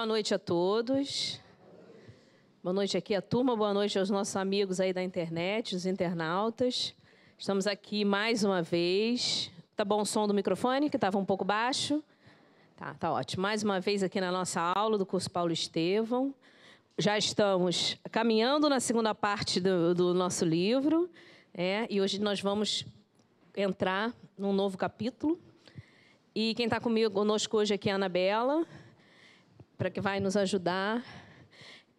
Boa noite a todos. Boa noite aqui a turma, boa noite aos nossos amigos aí da internet, os internautas. Estamos aqui mais uma vez. Tá bom o som do microfone, que estava um pouco baixo? Tá, tá ótimo. Mais uma vez aqui na nossa aula do curso Paulo Estevão. Já estamos caminhando na segunda parte do, do nosso livro, é, e hoje nós vamos entrar num novo capítulo. E quem está comigo conosco hoje aqui é a Anabela para que vai nos ajudar.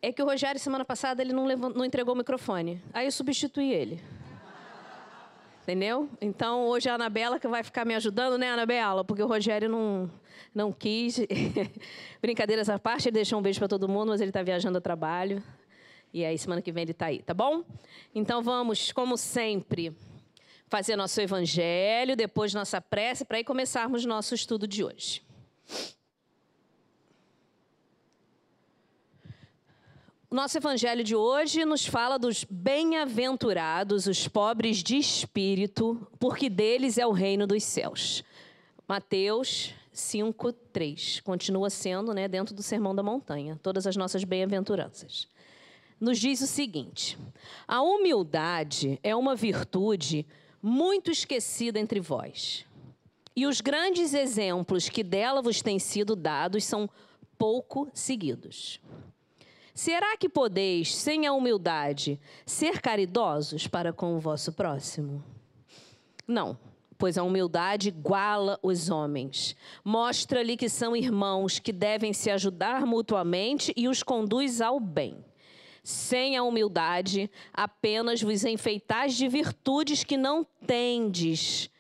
É que o Rogério, semana passada, ele não, levou, não entregou o microfone. Aí eu substituí ele. Entendeu? Então, hoje é a Anabela que vai ficar me ajudando, né, Anabela? Porque o Rogério não, não quis. Brincadeiras à parte, ele deixou um beijo para todo mundo, mas ele está viajando a trabalho. E aí, semana que vem ele está aí, tá bom? Então, vamos, como sempre, fazer nosso evangelho, depois nossa prece, para aí começarmos nosso estudo de hoje. O nosso evangelho de hoje nos fala dos bem-aventurados, os pobres de espírito, porque deles é o reino dos céus. Mateus 5, 3. Continua sendo né, dentro do Sermão da Montanha, todas as nossas bem-aventuranças. Nos diz o seguinte: a humildade é uma virtude muito esquecida entre vós. E os grandes exemplos que dela vos têm sido dados são pouco seguidos. Será que podeis, sem a humildade, ser caridosos para com o vosso próximo? Não, pois a humildade iguala os homens. Mostra-lhe que são irmãos que devem se ajudar mutuamente e os conduz ao bem. Sem a humildade, apenas vos enfeitais de virtudes que não tendes,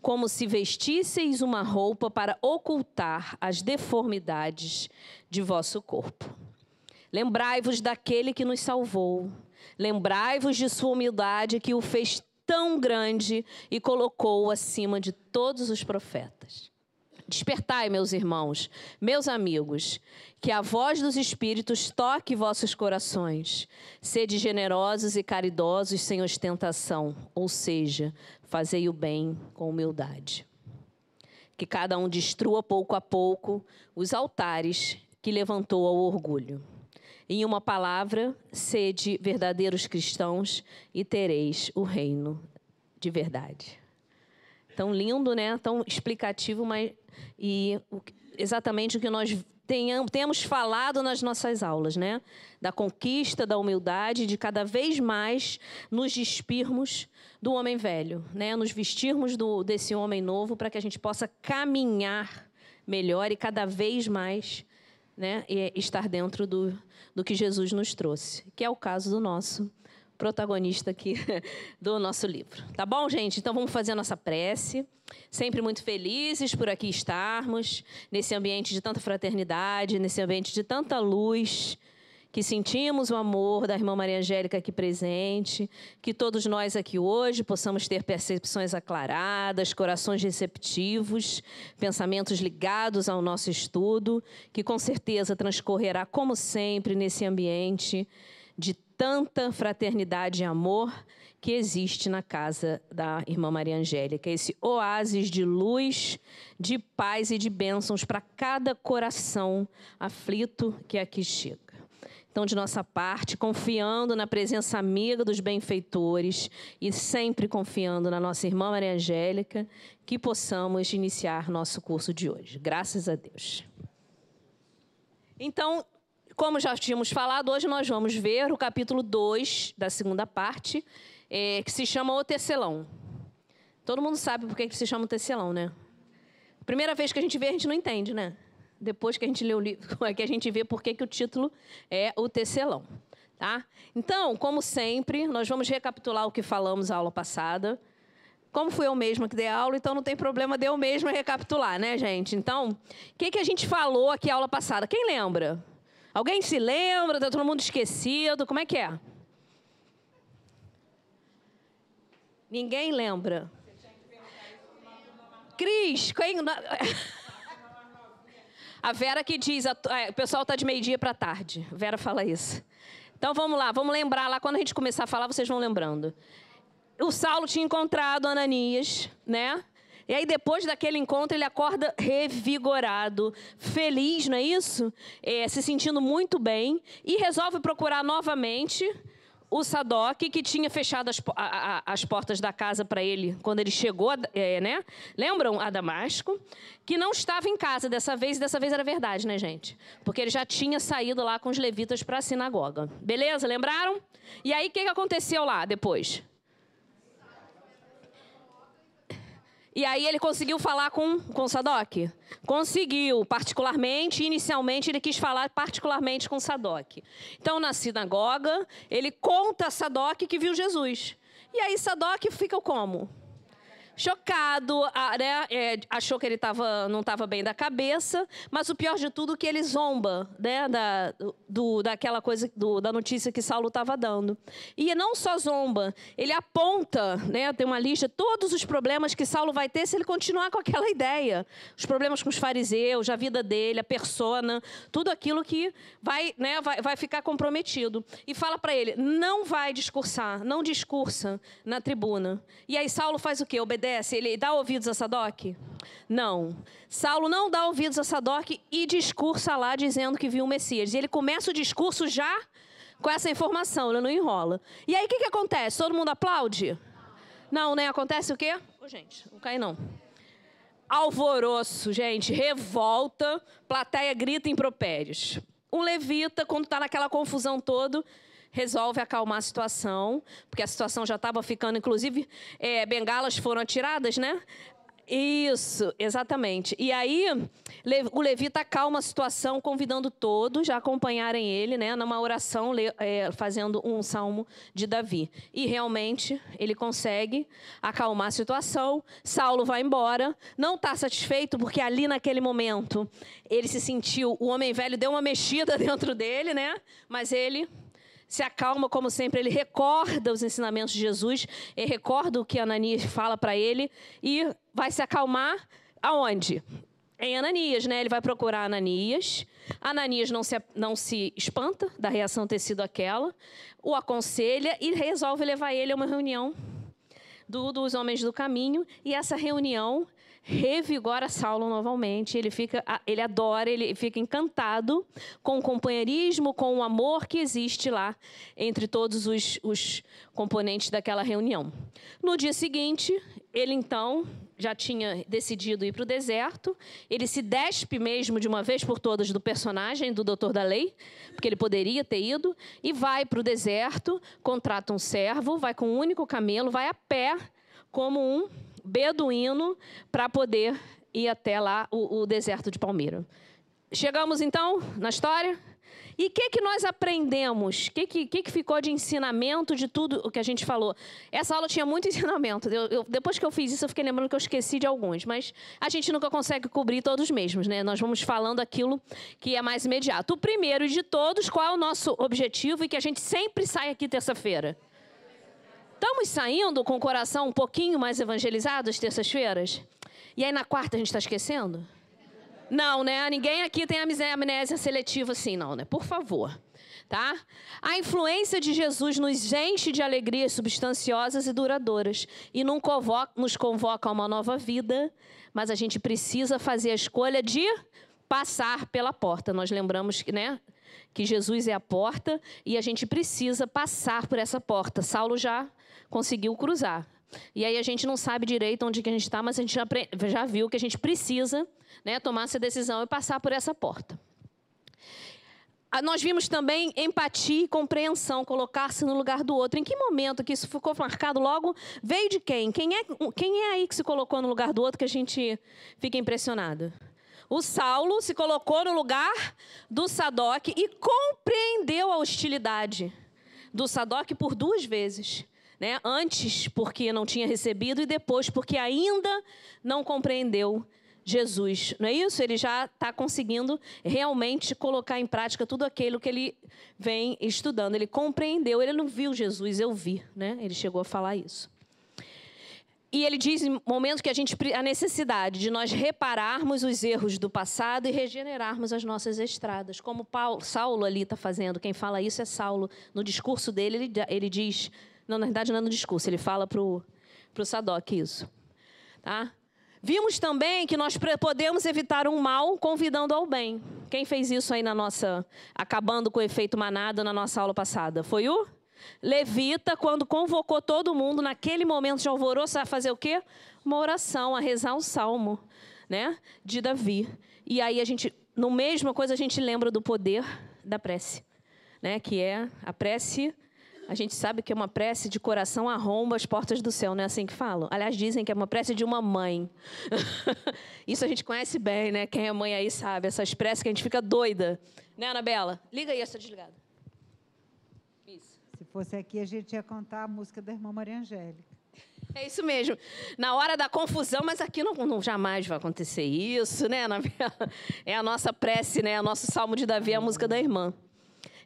como se vestisseis uma roupa para ocultar as deformidades de vosso corpo. Lembrai-vos daquele que nos salvou. Lembrai-vos de sua humildade que o fez tão grande e colocou acima de todos os profetas. Despertai, meus irmãos, meus amigos, que a voz dos Espíritos toque vossos corações. Sede generosos e caridosos sem ostentação, ou seja, fazei o bem com humildade. Que cada um destrua pouco a pouco os altares que levantou ao orgulho. Em uma palavra, sede verdadeiros cristãos e tereis o reino de verdade. Tão lindo, né? Tão explicativo, mas e exatamente o que nós tenhamos, temos falado nas nossas aulas, né? Da conquista, da humildade, de cada vez mais nos despirmos do homem velho, né? Nos vestirmos do, desse homem novo para que a gente possa caminhar melhor e cada vez mais né, estar dentro do, do que Jesus nos trouxe, que é o caso do nosso protagonista aqui do nosso livro. Tá bom, gente? Então vamos fazer a nossa prece. Sempre muito felizes por aqui estarmos, nesse ambiente de tanta fraternidade, nesse ambiente de tanta luz que sentimos o amor da irmã Maria Angélica aqui presente, que todos nós aqui hoje possamos ter percepções aclaradas, corações receptivos, pensamentos ligados ao nosso estudo, que com certeza transcorrerá como sempre nesse ambiente de tanta fraternidade e amor que existe na casa da irmã Maria Angélica, esse oásis de luz, de paz e de bênçãos para cada coração aflito que aqui chega. Então, de nossa parte, confiando na presença amiga dos benfeitores e sempre confiando na nossa irmã Maria Angélica, que possamos iniciar nosso curso de hoje. Graças a Deus. Então, como já tínhamos falado, hoje nós vamos ver o capítulo 2 da segunda parte, é, que se chama O Tecelão. Todo mundo sabe por que se chama o Tecelão, né? Primeira vez que a gente vê, a gente não entende, né? Depois que a gente lê o livro, é que a gente vê por que o título é o tecelão. Tá? Então, como sempre, nós vamos recapitular o que falamos na aula passada. Como fui eu mesma que dei aula, então não tem problema de eu mesma recapitular, né, gente? Então, o que, que a gente falou aqui na aula passada? Quem lembra? Alguém se lembra? Está todo mundo esquecido? Como é que é? Ninguém lembra. Cris, quem... A Vera que diz, a, é, o pessoal está de meio-dia para tarde. Vera fala isso. Então vamos lá, vamos lembrar lá. Quando a gente começar a falar, vocês vão lembrando. O Saulo tinha encontrado Ananias, né? E aí, depois daquele encontro, ele acorda revigorado, feliz, não é isso? É, se sentindo muito bem e resolve procurar novamente o Sadoc, que tinha fechado as, a, a, as portas da casa para ele quando ele chegou, é, né? Lembram a Damasco? Que não estava em casa dessa vez, e dessa vez era verdade, né, gente? Porque ele já tinha saído lá com os levitas para a sinagoga. Beleza? Lembraram? E aí, o que, que aconteceu lá depois? E aí ele conseguiu falar com, com Sadoc? Conseguiu, particularmente, inicialmente ele quis falar particularmente com Sadoc. Então, na sinagoga, ele conta a Sadoc que viu Jesus. E aí Sadoc fica como? Chocado, né? É, achou que ele tava, não estava bem da cabeça, mas o pior de tudo é que ele zomba né? da, do, daquela coisa, do, da notícia que Saulo estava dando. E não só zomba, ele aponta, né? tem uma lista, todos os problemas que Saulo vai ter se ele continuar com aquela ideia. Os problemas com os fariseus, a vida dele, a persona, tudo aquilo que vai, né? vai, vai ficar comprometido. E fala para ele, não vai discursar, não discursa na tribuna. E aí Saulo faz o quê? Obedece obedece? Ele dá ouvidos a Sadoc? Não. Saulo não dá ouvidos a Sadoc e discursa lá dizendo que viu o Messias. E ele começa o discurso já com essa informação, ele não enrola. E aí o que, que acontece? Todo mundo aplaude? Não, né? Acontece o quê? Oh, gente, não cai não. Alvoroço, gente, revolta, plateia grita impropérios. Um levita, quando está naquela confusão toda, resolve acalmar a situação, porque a situação já estava ficando, inclusive, é, bengalas foram atiradas, né? Isso, exatamente. E aí, o levita acalma a situação, convidando todos a acompanharem ele, né, numa oração, é, fazendo um salmo de Davi. E realmente, ele consegue acalmar a situação. Saulo vai embora, não está satisfeito, porque ali naquele momento, ele se sentiu, o homem velho deu uma mexida dentro dele, né, mas ele se acalma, como sempre, ele recorda os ensinamentos de Jesus, ele recorda o que Ananias fala para ele e vai se acalmar aonde? Em Ananias, né? Ele vai procurar Ananias. Ananias não se, não se espanta da reação ter sido aquela, o aconselha e resolve levar ele a uma reunião do, dos homens do caminho. E essa reunião revigora Saulo novamente. Ele fica, ele adora, ele fica encantado com o companheirismo, com o amor que existe lá entre todos os, os componentes daquela reunião. No dia seguinte, ele então já tinha decidido ir para o deserto. Ele se despe mesmo de uma vez por todas do personagem do doutor da lei, porque ele poderia ter ido, e vai para o deserto, contrata um servo, vai com um único camelo, vai a pé como um beduíno para poder ir até lá o, o, deserto de Palmeira. Chegamos então na história. E o que, que nós aprendemos? O que, que, que, ficou de ensinamento de tudo o que a gente falou? Essa aula tinha muito ensinamento. Eu, eu, depois que eu fiz isso, eu fiquei lembrando que eu esqueci de alguns. Mas a gente nunca consegue cobrir todos mesmos, né? Nós vamos falando aquilo que é mais imediato. O primeiro de todos, qual é o nosso objetivo e que a gente sempre sai aqui terça-feira? Estamos saindo com o coração um pouquinho mais evangelizado às terças-feiras? E aí na quarta a gente está esquecendo? Não, né? Ninguém aqui tem amnésia seletiva assim, não, né? Por favor. Tá? A influência de Jesus nos enche de alegrias substanciosas e duradouras e nos convoca a uma nova vida, mas a gente precisa fazer a escolha de passar pela porta. Nós lembramos que, né, que Jesus é a porta e a gente precisa passar por essa porta. Saulo já conseguiu cruzar. E aí a gente não sabe direito onde que a gente está, mas a gente já, já viu que a gente precisa né, tomar essa decisão e passar por essa porta. Ah, nós vimos também empatia e compreensão, colocar-se no lugar do outro. Em que momento que isso ficou marcado logo? Veio de quem? Quem é, quem é aí que se colocou no lugar do outro que a gente fica impressionado? O Saulo se colocou no lugar do Sadoc e compreendeu a hostilidade do Sadoc por duas vezes. Né? Antes, porque não tinha recebido, e depois, porque ainda não compreendeu Jesus. Não é isso? Ele já está conseguindo realmente colocar em prática tudo aquilo que ele vem estudando. Ele compreendeu, ele não viu Jesus, eu vi. Né? Ele chegou a falar isso. E ele diz em que a gente a necessidade de nós repararmos os erros do passado e regenerarmos as nossas estradas, como Paulo, Saulo ali está fazendo. Quem fala isso é Saulo. No discurso dele, ele, ele diz não, na verdade não é no discurso, ele fala para o Sadoc isso. Tá? Vimos também que nós podemos evitar um mal convidando ao bem. Quem fez isso aí na nossa. acabando com o efeito manada na nossa aula passada? Foi o? Levita, quando convocou todo mundo naquele momento de alvoroço, a fazer o quê? Uma oração, a rezar um salmo, né? De Davi. E aí a gente, no mesma coisa, a gente lembra do poder da prece, né? Que é a prece a gente sabe que é uma prece de coração arromba as portas do céu, não é assim que falam? Aliás, dizem que é uma prece de uma mãe. Isso a gente conhece bem, né? Quem é mãe aí sabe, essas preces que a gente fica doida. Né, Anabela? Liga aí essa desligada. Isso. Se fosse aqui, a gente ia contar a música da irmã Maria Angélica. É isso mesmo. Na hora da confusão, mas aqui não, não jamais vai acontecer isso, né, Anabela? É a nossa prece, né? O nosso salmo de Davi, a música da irmã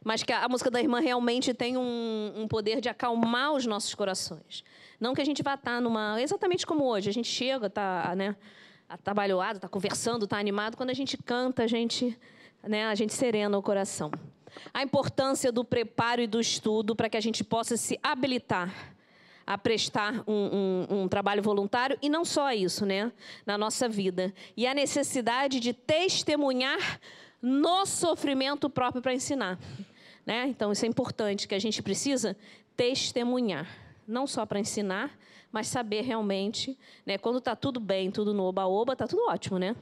mas que a, a música da irmã realmente tem um, um, poder de acalmar os nossos corações. Não que a gente vá estar numa. Exatamente como hoje, a gente chega, está né, atabalhoado, está conversando, está animado. Quando a gente canta, a gente, né, a gente serena o coração. A importância do preparo e do estudo para que a gente possa se habilitar a prestar um, um, um, trabalho voluntário e não só isso, né, na nossa vida. E a necessidade de testemunhar no sofrimento próprio para ensinar. Né? Então, isso é importante, que a gente precisa testemunhar. Não só para ensinar, mas saber realmente. Né? Quando está tudo bem, tudo no oba-oba, está tudo ótimo, né?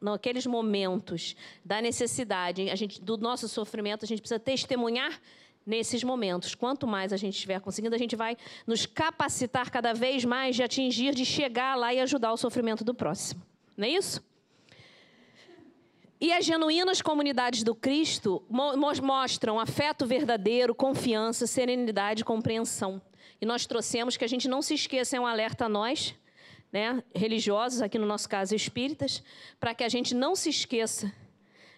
Naqueles momentos da necessidade, a gente, do nosso sofrimento, a gente precisa testemunhar nesses momentos. Quanto mais a gente estiver conseguindo, a gente vai nos capacitar cada vez mais de atingir, de chegar lá e ajudar o sofrimento do próximo. Não é isso? E as genuínas comunidades do Cristo mostram afeto verdadeiro, confiança, serenidade e compreensão. E nós trouxemos que a gente não se esqueça, é um alerta a nós, né, religiosos, aqui no nosso caso espíritas, para que a gente não se esqueça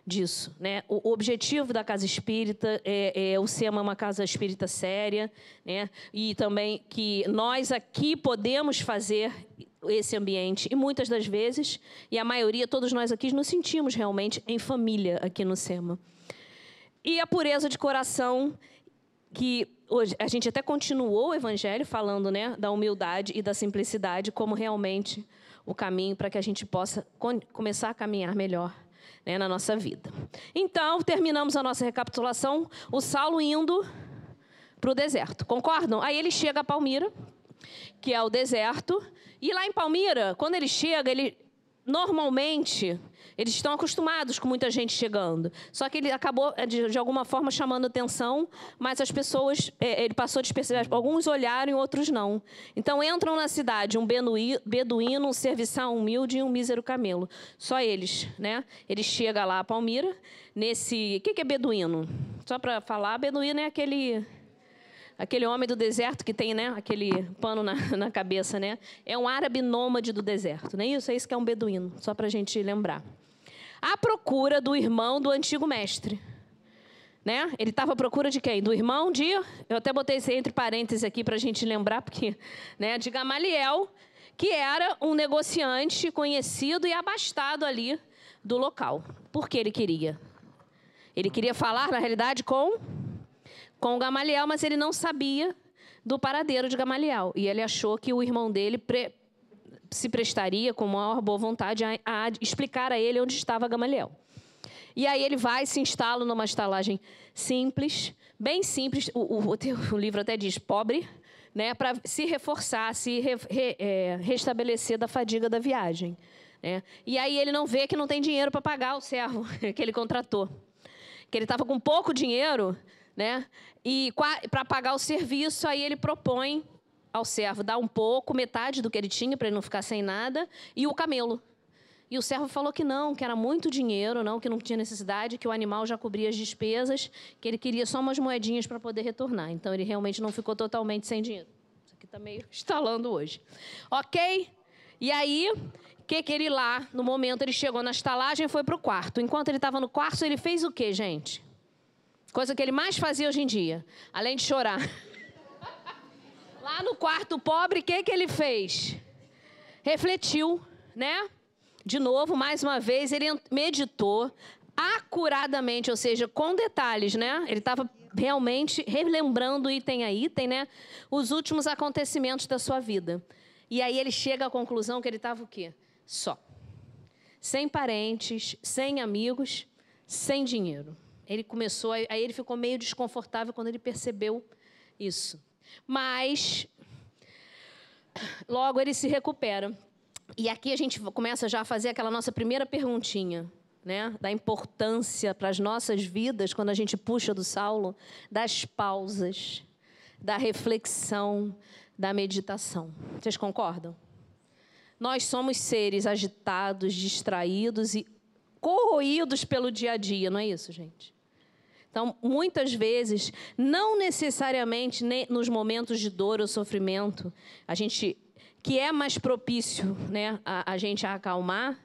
disso. Né? O, objetivo da casa espírita é, é o SEMA é uma casa espírita séria, né? e também que nós aqui podemos fazer esse ambiente. E muitas das vezes, e a maioria, todos nós aqui, nos sentimos realmente em família aqui no SEMA. E a pureza de coração, que hoje a gente até continuou o evangelho falando né, da humildade e da simplicidade como realmente o caminho para que a gente possa começar a caminhar melhor né, na nossa vida. Então, terminamos a nossa recapitulação, o Saulo indo para o deserto. Concordam? Aí ele chega a Palmira, que é o deserto, e lá em Palmira, quando ele chega, ele normalmente eles estão acostumados com muita gente chegando. Só que ele acabou, eh, de, de alguma forma, chamando atenção, mas as pessoas, é, ele passou a desperceber. Alguns olharam e outros não. Então, entram na cidade um beduíno, um serviçal humilde e um mísero camelo. Só eles, né? Ele chega lá a Palmira, nesse... O que é beduíno? Só para falar, beduíno é aquele aquele homem do deserto que tem né, aquele pano na, na cabeça, né? É um árabe nômade do deserto, não é isso? É isso que é um beduíno, só para a gente lembrar. À procura do irmão do antigo mestre. Né? Ele estava à procura de quem? Do irmão de. Eu até botei isso entre parênteses aqui para a gente lembrar, porque. Né, de Gamaliel, que era um negociante conhecido e abastado ali do local. Por que ele queria? Ele queria falar, na realidade, com com Gamaliel, mas ele não sabia do paradeiro de Gamaliel. E ele achou que o irmão dele pre se prestaria com maior boa vontade a, a, explicar a ele onde estava Gamaliel. E aí ele vai se instala numa estalagem simples, bem simples. O, o, o livro até diz pobre, né, para se reforçar, se re, re, é, restabelecer da fadiga da viagem. Né? E aí ele não vê que não tem dinheiro para pagar o servo que ele contratou. Que ele estava com pouco dinheiro né? E para pagar o serviço, aí ele propõe ao servo dar um pouco, metade do que ele tinha, para ele não ficar sem nada, e o camelo. E o servo falou que não, que era muito dinheiro, não, que não tinha necessidade, que o animal já cobria as despesas, que ele queria só umas moedinhas para poder retornar. Então ele realmente não ficou totalmente sem dinheiro. Isso aqui está meio instalando hoje. Ok? E aí, que, que ele lá, no momento, ele chegou na estalagem e foi para o quarto. Enquanto ele estava no quarto, ele fez o quê, gente? Coisa que ele mais fazia hoje em dia, além de chorar. Lá no quarto pobre, o que, que ele fez? Refletiu, né? De novo, mais uma vez, ele meditou acuradamente, ou seja, com detalhes, né? Ele estava realmente relembrando item a item, né? Os últimos acontecimentos da sua vida. E aí ele chega à conclusão que ele estava o quê? só. Sem parentes, sem amigos, sem dinheiro. Ele começou, aí ele ficou meio desconfortável quando ele percebeu isso. Mas logo ele se recupera. E aqui a gente começa já a fazer aquela nossa primeira perguntinha, né? Da importância para as nossas vidas, quando a gente puxa do Saulo, das pausas, da reflexão, da meditação. Vocês concordam? Nós somos seres agitados, distraídos e corroídos pelo dia a dia, não é isso, gente? Então, muitas vezes, não necessariamente nos momentos de dor ou sofrimento, a gente que é mais propício, né, a, a gente a acalmar,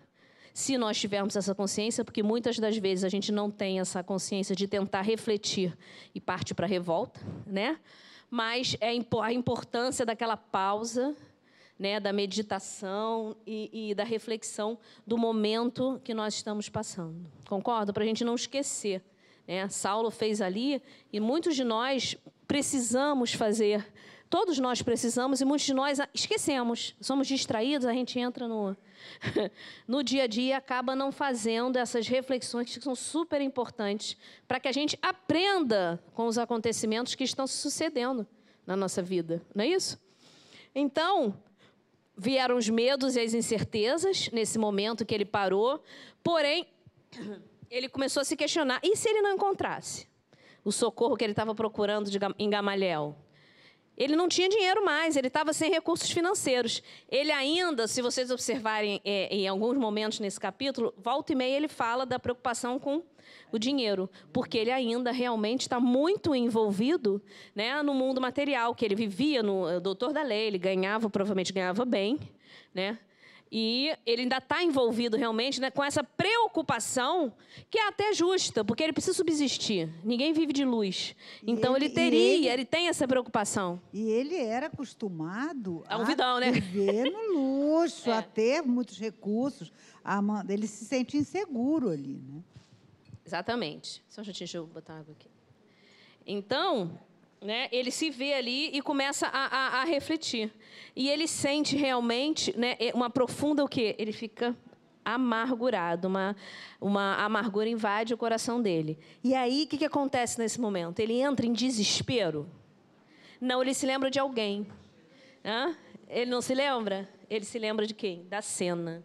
se nós tivermos essa consciência, porque muitas das vezes a gente não tem essa consciência de tentar refletir e parte para a revolta, né? Mas é a importância daquela pausa, né, da meditação e, e da reflexão do momento que nós estamos passando. Concordo? Para a gente não esquecer. Né? Saulo fez ali e muitos de nós precisamos fazer. Todos nós precisamos e muitos de nós esquecemos. Somos distraídos, a gente entra no, no dia a dia e acaba não fazendo essas reflexões que são super importantes para que a gente aprenda com os acontecimentos que estão sucedendo na nossa vida. Não é isso? Então, vieram os medos e as incertezas nesse momento que ele parou, porém ele começou a se questionar: e se ele não encontrasse o socorro que ele estava procurando de, em Gamaliel? Ele não tinha dinheiro mais, ele estava sem recursos financeiros. Ele ainda, se vocês observarem é, em alguns momentos nesse capítulo, volta e meia ele fala da preocupação com o dinheiro, porque ele ainda realmente está muito envolvido né, no mundo material, que ele vivia no doutor da lei, ele ganhava, provavelmente ganhava bem, né? E ele ainda está envolvido realmente né, com essa preocupação, que é até justa, porque ele precisa subsistir. Ninguém vive de luz. Então ele, ele teria, ele, ele, tem essa preocupação. E ele era acostumado a, um vidão, né? viver no luxo, é. a ter muitos recursos. A, ele se sente inseguro ali. Né? Exatamente. Só um deixa eu botar água aqui. Então, né, ele se vê ali e começa a, a, a refletir. E ele sente realmente né, uma profunda o quê? Ele fica amargurado, uma, uma amargura invade o coração dele. E aí, o que, que acontece nesse momento? Ele entra em desespero? Não, ele se lembra de alguém. Hã? Ele não se lembra? Ele se lembra de quem? Da cena.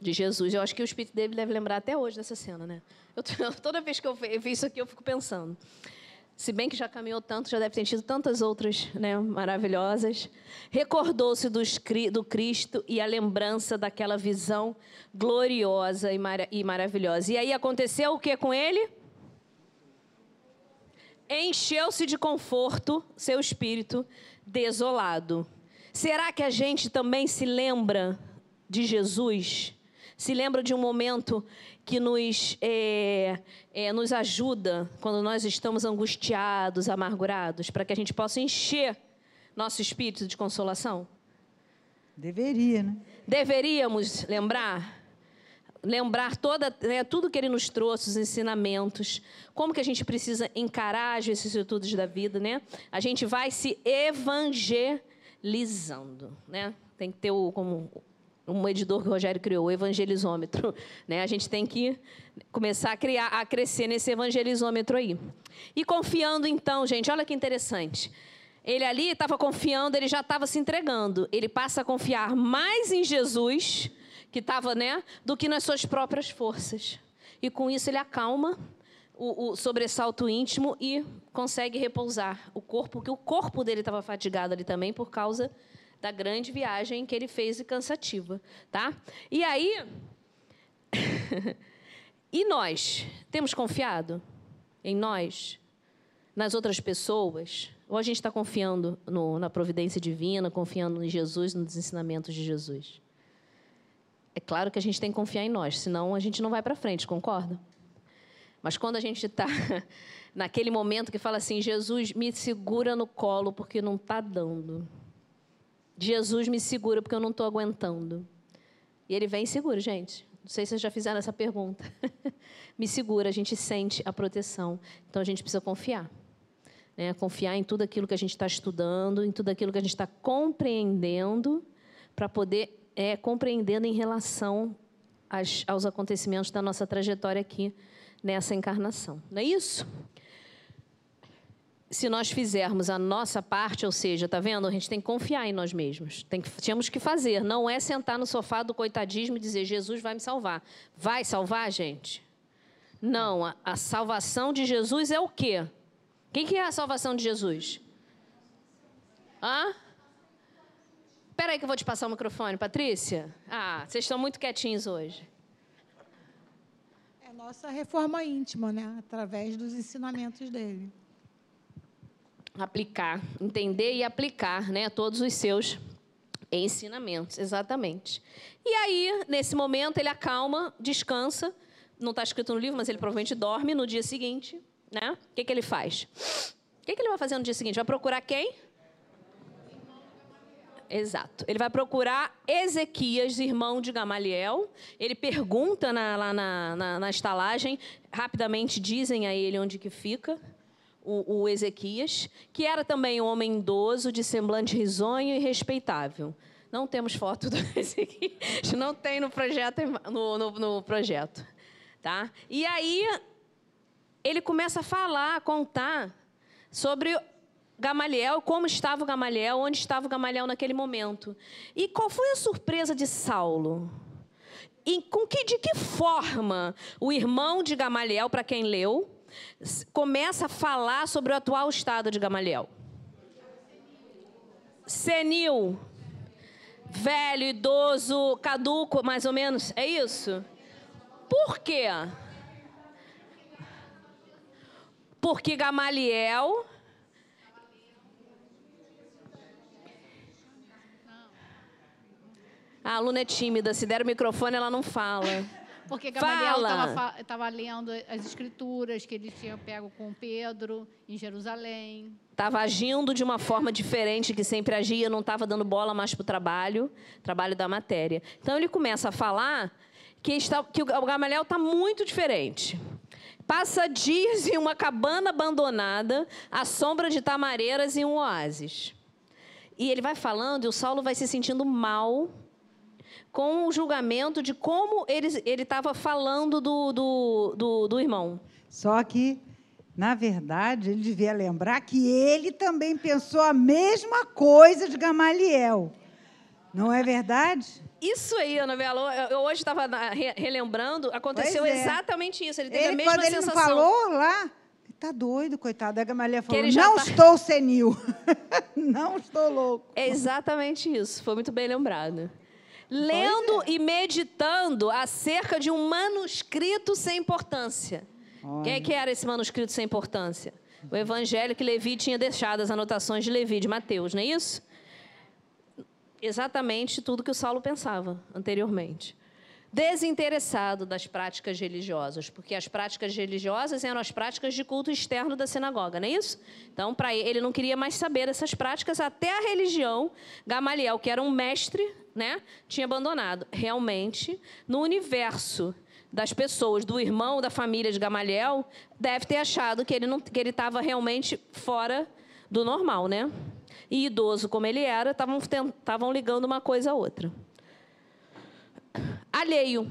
De Jesus. Eu acho que o espírito dele deve lembrar até hoje dessa cena, né? Eu, toda vez que eu vejo isso aqui, eu fico pensando se bem que já caminhou tanto, já deve ter tido tantas outras né, maravilhosas. Recordou-se do Cristo e a lembrança daquela visão gloriosa e, e maravilhosa. E aí aconteceu o que com ele? Encheu-se de conforto seu espírito desolado. Será que a gente também se lembra de Jesus? Se lembra de um momento que nos, é, é, nos ajuda quando nós estamos angustiados, amargurados, para que a gente possa encher nosso espírito de consolação? Deveria, né? Deveríamos lembrar lembrar toda, né, tudo que ele nos trouxe, os ensinamentos, como que a gente precisa encarar as vicissitudes da vida, né? A gente vai se evangelizando, né? Tem que ter o, como um medidor que o Rogério criou, o evangelizômetro. Né? A gente tem que começar a criar, a crescer nesse evangelizômetro aí. E confiando, então, gente, olha que interessante. Ele ali estava confiando, ele já estava se entregando. Ele passa a confiar mais em Jesus, que estava, né, do que nas suas próprias forças. E com isso ele acalma o, o sobressalto íntimo e consegue repousar o corpo, porque o corpo dele estava fatigado ali também por causa da grande viagem que ele fez e cansativa, tá? E aí, e nós temos confiado em nós, nas outras pessoas? Ou a gente está confiando no, na providência divina, confiando em Jesus, nos ensinamentos de Jesus? É claro que a gente tem que confiar em nós, senão a gente não vai para frente, concorda? Mas quando a gente está naquele momento que fala assim, Jesus, me segura no colo porque não está dando. Jesus me segura porque eu não estou aguentando. E ele vem e segura, gente. Não sei se vocês já fizeram essa pergunta. me segura, a gente sente a proteção. Então a gente precisa confiar. Né? Confiar em tudo aquilo que a gente está estudando, em tudo aquilo que a gente está compreendendo, para poder é, compreendendo em relação às, aos acontecimentos da nossa trajetória aqui nessa encarnação. Não é isso? Se nós fizermos a nossa parte, ou seja, tá vendo? A gente tem que confiar em nós mesmos. Tem que, temos que fazer. Não é sentar no sofá do coitadismo e dizer Jesus vai me salvar. Vai salvar, gente? Não. A, a salvação de Jesus é o quê? Quem que é a salvação de Jesus? Hã? Espera aí que eu vou te passar o microfone, Patrícia. Ah, vocês estão muito quietinhos hoje. É nossa reforma íntima, né? Através dos ensinamentos dele. Aplicar, entender e aplicar, né? Todos os seus ensinamentos, exatamente. E aí, nesse momento, ele acalma, descansa. Não está escrito no livro, mas ele provavelmente dorme no dia seguinte, né? O que, que ele faz? O que, que ele vai fazer no dia seguinte? Vai procurar quem? Exato. Ele vai procurar Ezequias, irmão de Gamaliel. Ele pergunta na, lá na, na, na, estalagem, rapidamente dizem a ele onde que fica o, o, Ezequias, que era também um homem idoso, de semblante risonho e respeitável. Não temos foto do Ezequias, não tem no projeto. No, no, no projeto tá? E aí ele começa a falar, a contar sobre Gamaliel, como estava o Gamaliel, onde estava o Gamaliel naquele momento. E qual foi a surpresa de Saulo? E com que, de que forma o irmão de Gamaliel, para quem leu, começa a falar sobre o atual estado de Gamaliel? Senil, velho, idoso, caduco, mais ou menos, é isso? Por quê? Porque Gamaliel A aluna é tímida, se der o microfone, ela não fala. Porque Gamaliel estava lendo as escrituras que ele tinha pego com Pedro em Jerusalém. Estava agindo de uma forma diferente que sempre agia, não estava dando bola mais para o trabalho, trabalho da matéria. Então ele começa a falar que, está, que o Gamaliel está muito diferente. Passa dias em uma cabana abandonada, à sombra de tamareiras e um oásis. E ele vai falando e o Saulo vai se sentindo mal com o julgamento de como ele estava falando do, do, do, do irmão. Só que, na verdade, ele devia lembrar que ele também pensou a mesma coisa de Gamaliel. Não é verdade? Isso aí, Ana Bela, eu hoje estava relembrando, aconteceu é. exatamente isso. Ele teve ele, a mesma quando sensação. Ele falou lá, tá doido, coitado. A Gamaliel falou, não tá... estou senil, não estou louco. É exatamente isso, foi muito bem lembrado lendo e meditando acerca de um manuscrito sem importância. Olha. Quem é que era esse manuscrito sem importância? O evangelho que Levi tinha deixado, as anotações de Levi, de Mateus, não é isso? Exatamente tudo que o Saulo pensava anteriormente desinteressado das práticas religiosas, porque as práticas religiosas eram as práticas de culto externo da sinagoga, não é isso? Então, para ele, ele não queria mais saber dessas práticas, até a religião, Gamaliel, que era um mestre, né, tinha abandonado. Realmente, no universo das pessoas, do irmão, da família de Gamaliel, deve ter achado que ele não, que ele estava realmente fora do normal, né? E idoso como ele era, estavam ligando uma coisa a outra alheio,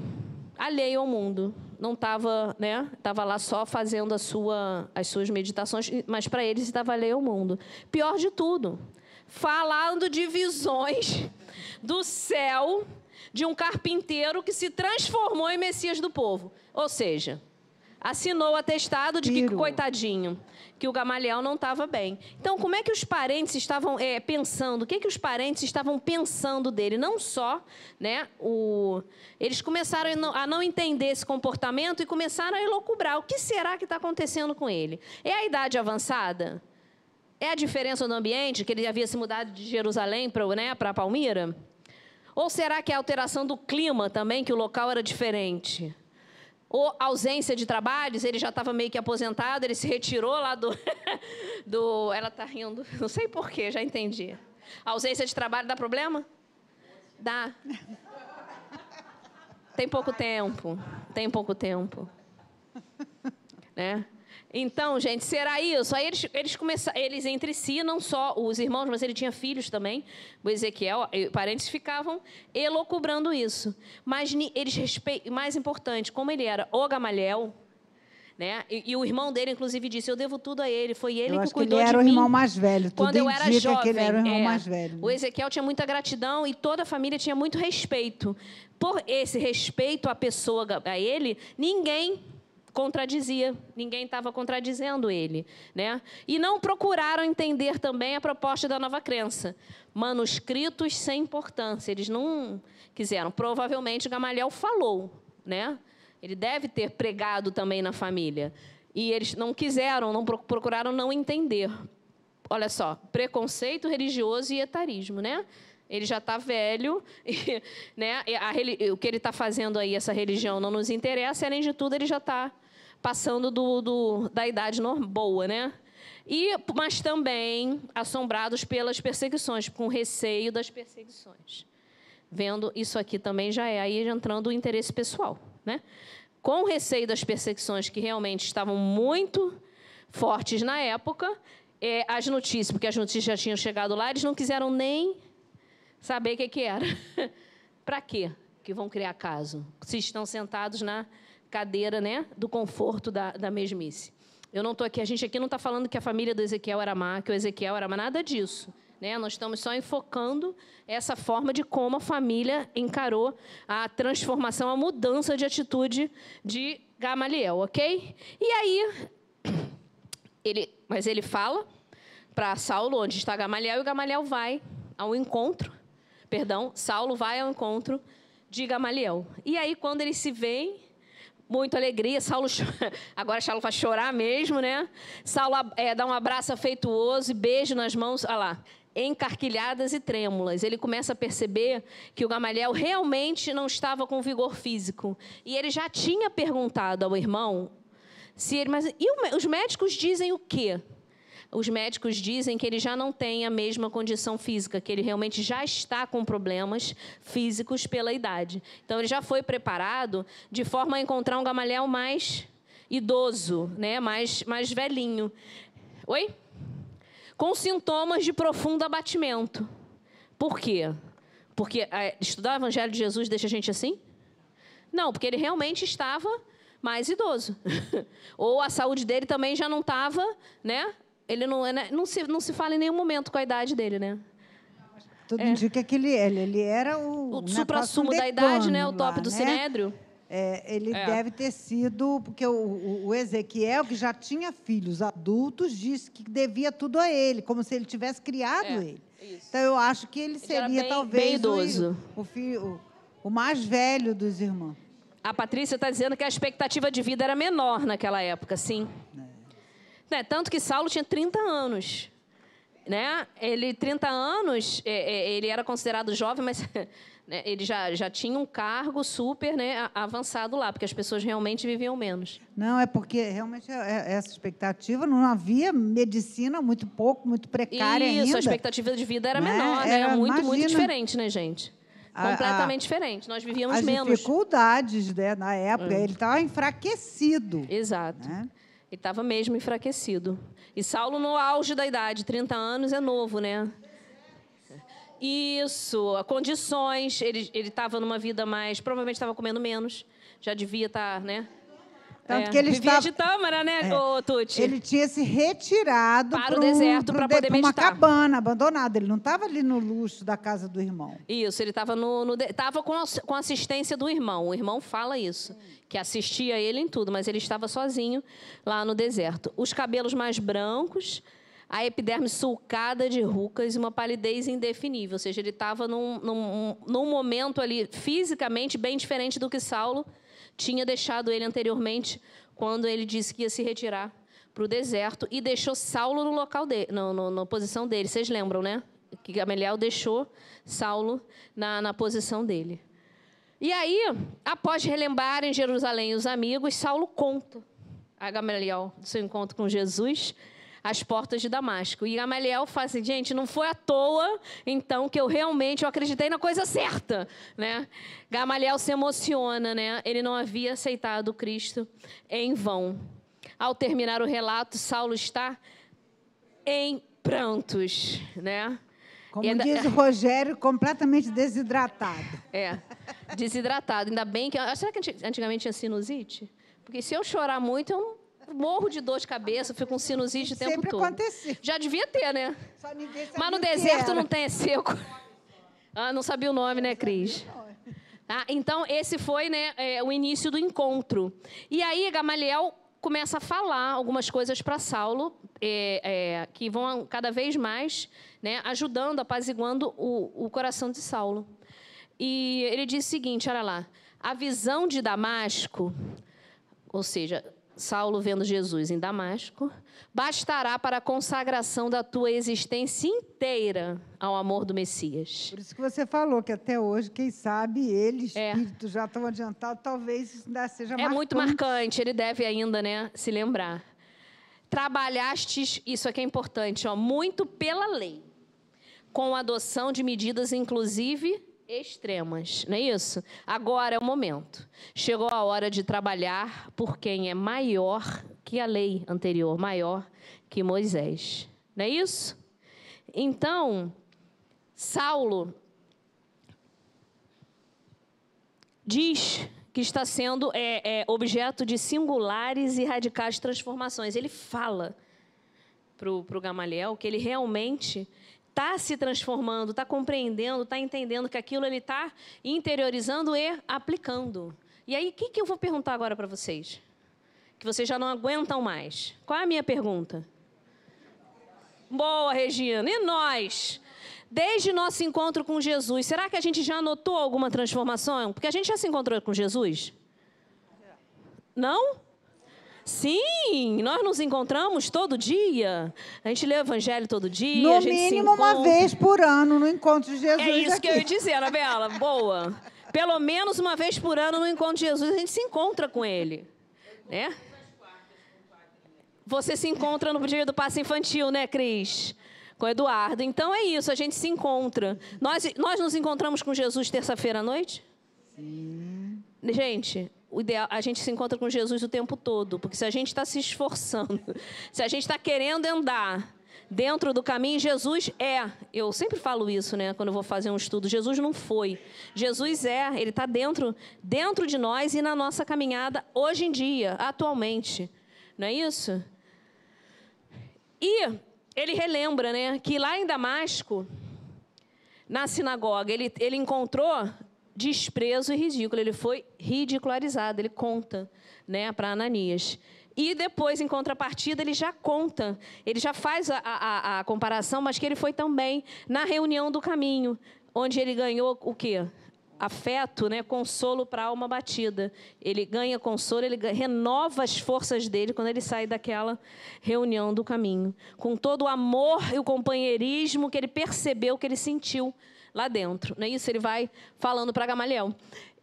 alheio ao mundo. Não estava, né? Estava lá só fazendo a sua, as suas meditações, mas para eles estava alheio ao mundo. Pior de tudo, falando de visões do céu de um carpinteiro que se transformou em Messias do povo. Ou seja, assinou o atestado de que, coitadinho, que o Gamaliel não estava bem. Então, como é que os parentes estavam é, pensando? O que, que os parentes estavam pensando dele? Não só, né? O... Eles começaram a não, a não entender esse comportamento e começaram a elocubrar. O que será que está acontecendo com ele? É a idade avançada? É a diferença no ambiente, que ele havia se mudado de Jerusalém para né, Palmira? Ou será que é a alteração do clima também, que o local era diferente? Ou ausência de trabalhos, ele já estava meio que aposentado, ele se retirou lá do. do ela está rindo, não sei porquê, já entendi. Ausência de trabalho dá problema? Dá. Tem pouco tempo. Tem pouco tempo. Né? Então, gente, será isso? Aí eles, eles começaram, eles entre si, não só os irmãos, mas ele tinha filhos também, o Ezequiel, parentes ficavam elocubrando isso. Mas eles respeitam, mais importante, como ele era o Gamaliel, né? E, e, o irmão dele, inclusive, disse: Eu devo tudo a ele. Foi ele eu que cuidou que ele de era mim. o irmão mais velho. Tudo quando eu era jovem. Que ele era o irmão é, mais velho. O Ezequiel tinha muita gratidão e toda a família tinha muito respeito. Por esse respeito à pessoa, a ele, ninguém contradizia, ninguém estava contradizendo ele, né? E não procuraram entender também a proposta da nova crença. Manuscritos sem importância, eles não quiseram. Provavelmente Gamaliel falou, né? Ele deve ter pregado também na família. E eles não quiseram, não procuraram não entender. Olha só, preconceito religioso e etarismo, né? Ele já está velho, e, né? A, o que ele está fazendo aí, essa religião, não nos interessa, e, além de tudo, ele já está passando do, do, da idade boa, né? E, mas também assombrados pelas perseguições, com receio das perseguições. Vendo isso aqui também já é aí entrando o interesse pessoal né? com receio das perseguições que realmente estavam muito fortes na época, é, as notícias, porque as notícias já tinham chegado lá, eles não quiseram nem saber o que, que era. Para quê que vão criar caso? Se estão sentados na cadeira né, do conforto da, da mesmice. Eu não estou aqui, a gente aqui não está falando que a família do Ezequiel era má, que o Ezequiel era má, nada disso. Né? Nós estamos só enfocando essa forma de como a família encarou a transformação, a mudança de atitude de Gamaliel, ok? E aí, ele, mas ele fala para Saulo onde está Gamaliel e Gamaliel vai ao encontro, perdão, Saulo vai ao encontro de Gamaliel. E aí, quando eles se veem, muita alegria. Saulo, agora Saulo vai chorar mesmo, né? Saulo é, dá um abraço afetuoso e beijo nas mãos. Olha lá encarquilhadas e trêmulas. Ele começa a perceber que o Gamaliel realmente não estava com vigor físico. E ele já tinha perguntado ao irmão se ele. Mas e os médicos dizem o quê? Os médicos dizem que ele já não tem a mesma condição física, que ele realmente já está com problemas físicos pela idade. Então ele já foi preparado de forma a encontrar um Gamaliel mais idoso, né? mais, mais velhinho. Oi? com sintomas de profundo abatimento. Por quê? Porque é, estudar o Evangelho de Jesus deixa a gente assim? Não, porque ele realmente estava mais idoso. Ou a saúde dele também já não estava, né? Ele não, né? não, se, não se fala em nenhum momento com a idade dele, né? Tudo é. indica que ele, ele, ele era o. O supra-sumo da idade, né? O top lá, do né? sinédrio. É, ele é. deve ter sido, porque o, o, Ezequiel, que já tinha filhos adultos, disse que devia tudo a ele, como se ele tivesse criado é, ele. Isso. Então eu acho que ele, ele seria bem, talvez bem idoso. O, o, filho, o, mais velho dos irmãos. A Patrícia está dizendo que a expectativa de vida era menor naquela época, sim. É. Né? Tanto que Saulo tinha 30 anos. Né? Ele, 30 anos, é, é, ele era considerado jovem, mas né, ele já, já tinha um cargo super né, avançado lá, porque as pessoas realmente viviam menos. Não, é porque realmente é, essa expectativa não havia medicina muito pouco, muito precária Isso, ainda. Isso, a expectativa de vida era né? menor, né? era muito, imagina, muito diferente, né, gente? Completamente a, diferente. Nós vivíamos as menos. As dificuldades né, na época, hum. ele estava enfraquecido. Exato. Né? Ele estava mesmo enfraquecido. E Saulo, no auge da idade, 30 anos, é novo, né? Isso, condições. Ele estava numa vida mais. Provavelmente estava comendo menos. Já devia estar, tá, né? Tanto é, que ele vivia estava... de tâmara, né, é. ô, Tuti? Ele tinha se retirado para o deserto para poder meditar. uma cabana abandonada. Ele não estava ali no luxo da casa do irmão. Isso, ele estava no, no com, com assistência do irmão. O irmão fala isso, que assistia ele em tudo, mas ele estava sozinho lá no deserto. Os cabelos mais brancos, a epiderme sulcada de rucas e uma palidez indefinível. Ou seja, ele estava num, num, num, momento ali fisicamente bem diferente do que Saulo tinha deixado ele anteriormente, quando ele disse que ia se retirar para o deserto e deixou Saulo no local dele, no, no, na posição dele. Vocês lembram, né? Que Gamaliel deixou Saulo na, na posição dele. E aí, após relembrar em Jerusalém os amigos, Saulo conta a Gamaliel do seu encontro com Jesus as portas de Damasco. E Gamaliel fala assim, gente, não foi à toa, então, que eu realmente eu acreditei na coisa certa, né? Gamaliel se emociona, né? Ele não havia aceitado Cristo em vão. Ao terminar o relato, Saulo está em prantos, né? Como ainda... diz o Rogério, completamente desidratado. É, desidratado. Ainda bem que. Será que antigamente tinha sinusite? Porque se eu chorar muito, eu morro de dor de cabeça, fico com sinusite o tempo Sempre todo. Aconteceu. Já devia ter, né? Mas no deserto não tem, é seco. Ah, não sabia o nome, né, Cris? Ah, então, esse foi né, é, o início do encontro. E aí, Gamaliel começa a falar algumas coisas para Saulo, é, é, que vão cada vez mais né, ajudando, apaziguando o, o coração de Saulo. E ele diz o seguinte: olha lá, a visão de Damasco, ou seja, Saulo vendo Jesus em Damasco, bastará para a consagração da tua existência inteira ao amor do Messias. Por isso que você falou que até hoje, quem sabe ele, espírito, é. já estão adiantado, talvez isso ainda seja É muito marcante, ele deve ainda né, se lembrar. Trabalhastes, isso aqui é importante, ó, muito pela lei, com a adoção de medidas, inclusive extremas, não é isso? Agora é o momento. Chegou a hora de trabalhar por quem é maior que a lei anterior, maior que Moisés. Não é isso? Então, Saulo diz que está sendo é, é, objeto de singulares e radicais transformações. Ele fala para o Gamaliel que ele realmente está se transformando, está compreendendo, está entendendo que aquilo ele está interiorizando e aplicando. E aí, o que, que eu vou perguntar agora para vocês? Que vocês já não aguentam mais. Qual é a minha pergunta? Boa, Regina. E nós? Desde nosso encontro com Jesus, será que a gente já notou alguma transformação? Porque a gente já se encontrou com Jesus? Não? Sim, nós nos encontramos todo dia. A gente lê o evangelho todo dia. No mínimo uma vez por ano no encontro de Jesus. É isso aqui. que eu ia dizer, Anabela. Boa. Pelo menos uma vez por ano no encontro de Jesus a gente se encontra com ele. Né? Você se encontra no dia do passe infantil, né, Cris? Com o Eduardo. Então é isso, a gente se encontra. Nós, nós nos encontramos com Jesus terça-feira à noite? Sim. Gente, ideal, a gente se encontra com Jesus o tempo todo, porque se a gente está se esforçando, se a gente está querendo andar dentro do caminho, Jesus é. Eu sempre falo isso, né? Quando eu vou fazer um estudo, Jesus não foi. Jesus é. Ele está dentro, dentro de nós e na nossa caminhada hoje em dia, atualmente. Não é isso? E ele relembra, né, que lá em Damasco, na sinagoga, ele, ele encontrou desprezo e ridículo. Ele foi ridicularizado, ele conta né, para Ananias. E depois, em contrapartida, ele já conta, ele já faz a, a, a, comparação, mas que ele foi também na reunião do caminho, onde ele ganhou o quê? Afeto, né? consolo para a alma batida. Ele ganha consolo, ele ganha, renova as forças dele quando ele sai daquela reunião do caminho. Com todo o amor e o companheirismo que ele percebeu, que ele sentiu lá dentro. Não é isso? Ele vai falando para Gamaliel.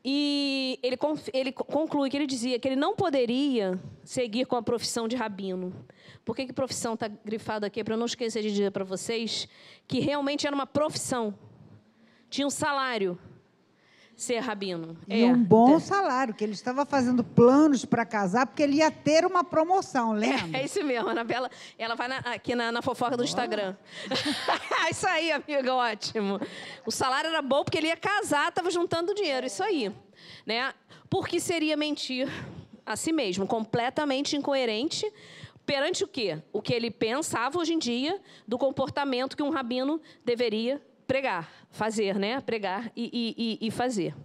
E ele, ele conclui que ele dizia que ele não poderia seguir com a profissão de rabino. Por que, que profissão está grifada aqui? Para eu não esquecer de dizer para vocês que realmente era uma profissão. Tinha um salário ser rabino. E é. um bom salário, que ele estava fazendo planos para casar, porque ele ia ter uma promoção, lembra? É, é isso mesmo, a Anabela, ela vai na, aqui na, na, fofoca do Instagram. isso aí, amiga, ótimo. O salário era bom porque ele ia casar, estava juntando dinheiro, isso aí. Né? Porque seria mentir a si mesmo, completamente incoerente perante o quê? O que ele pensava hoje em dia do comportamento que um rabino deveria pregar, fazer, né? Pregar e, e, e, fazer.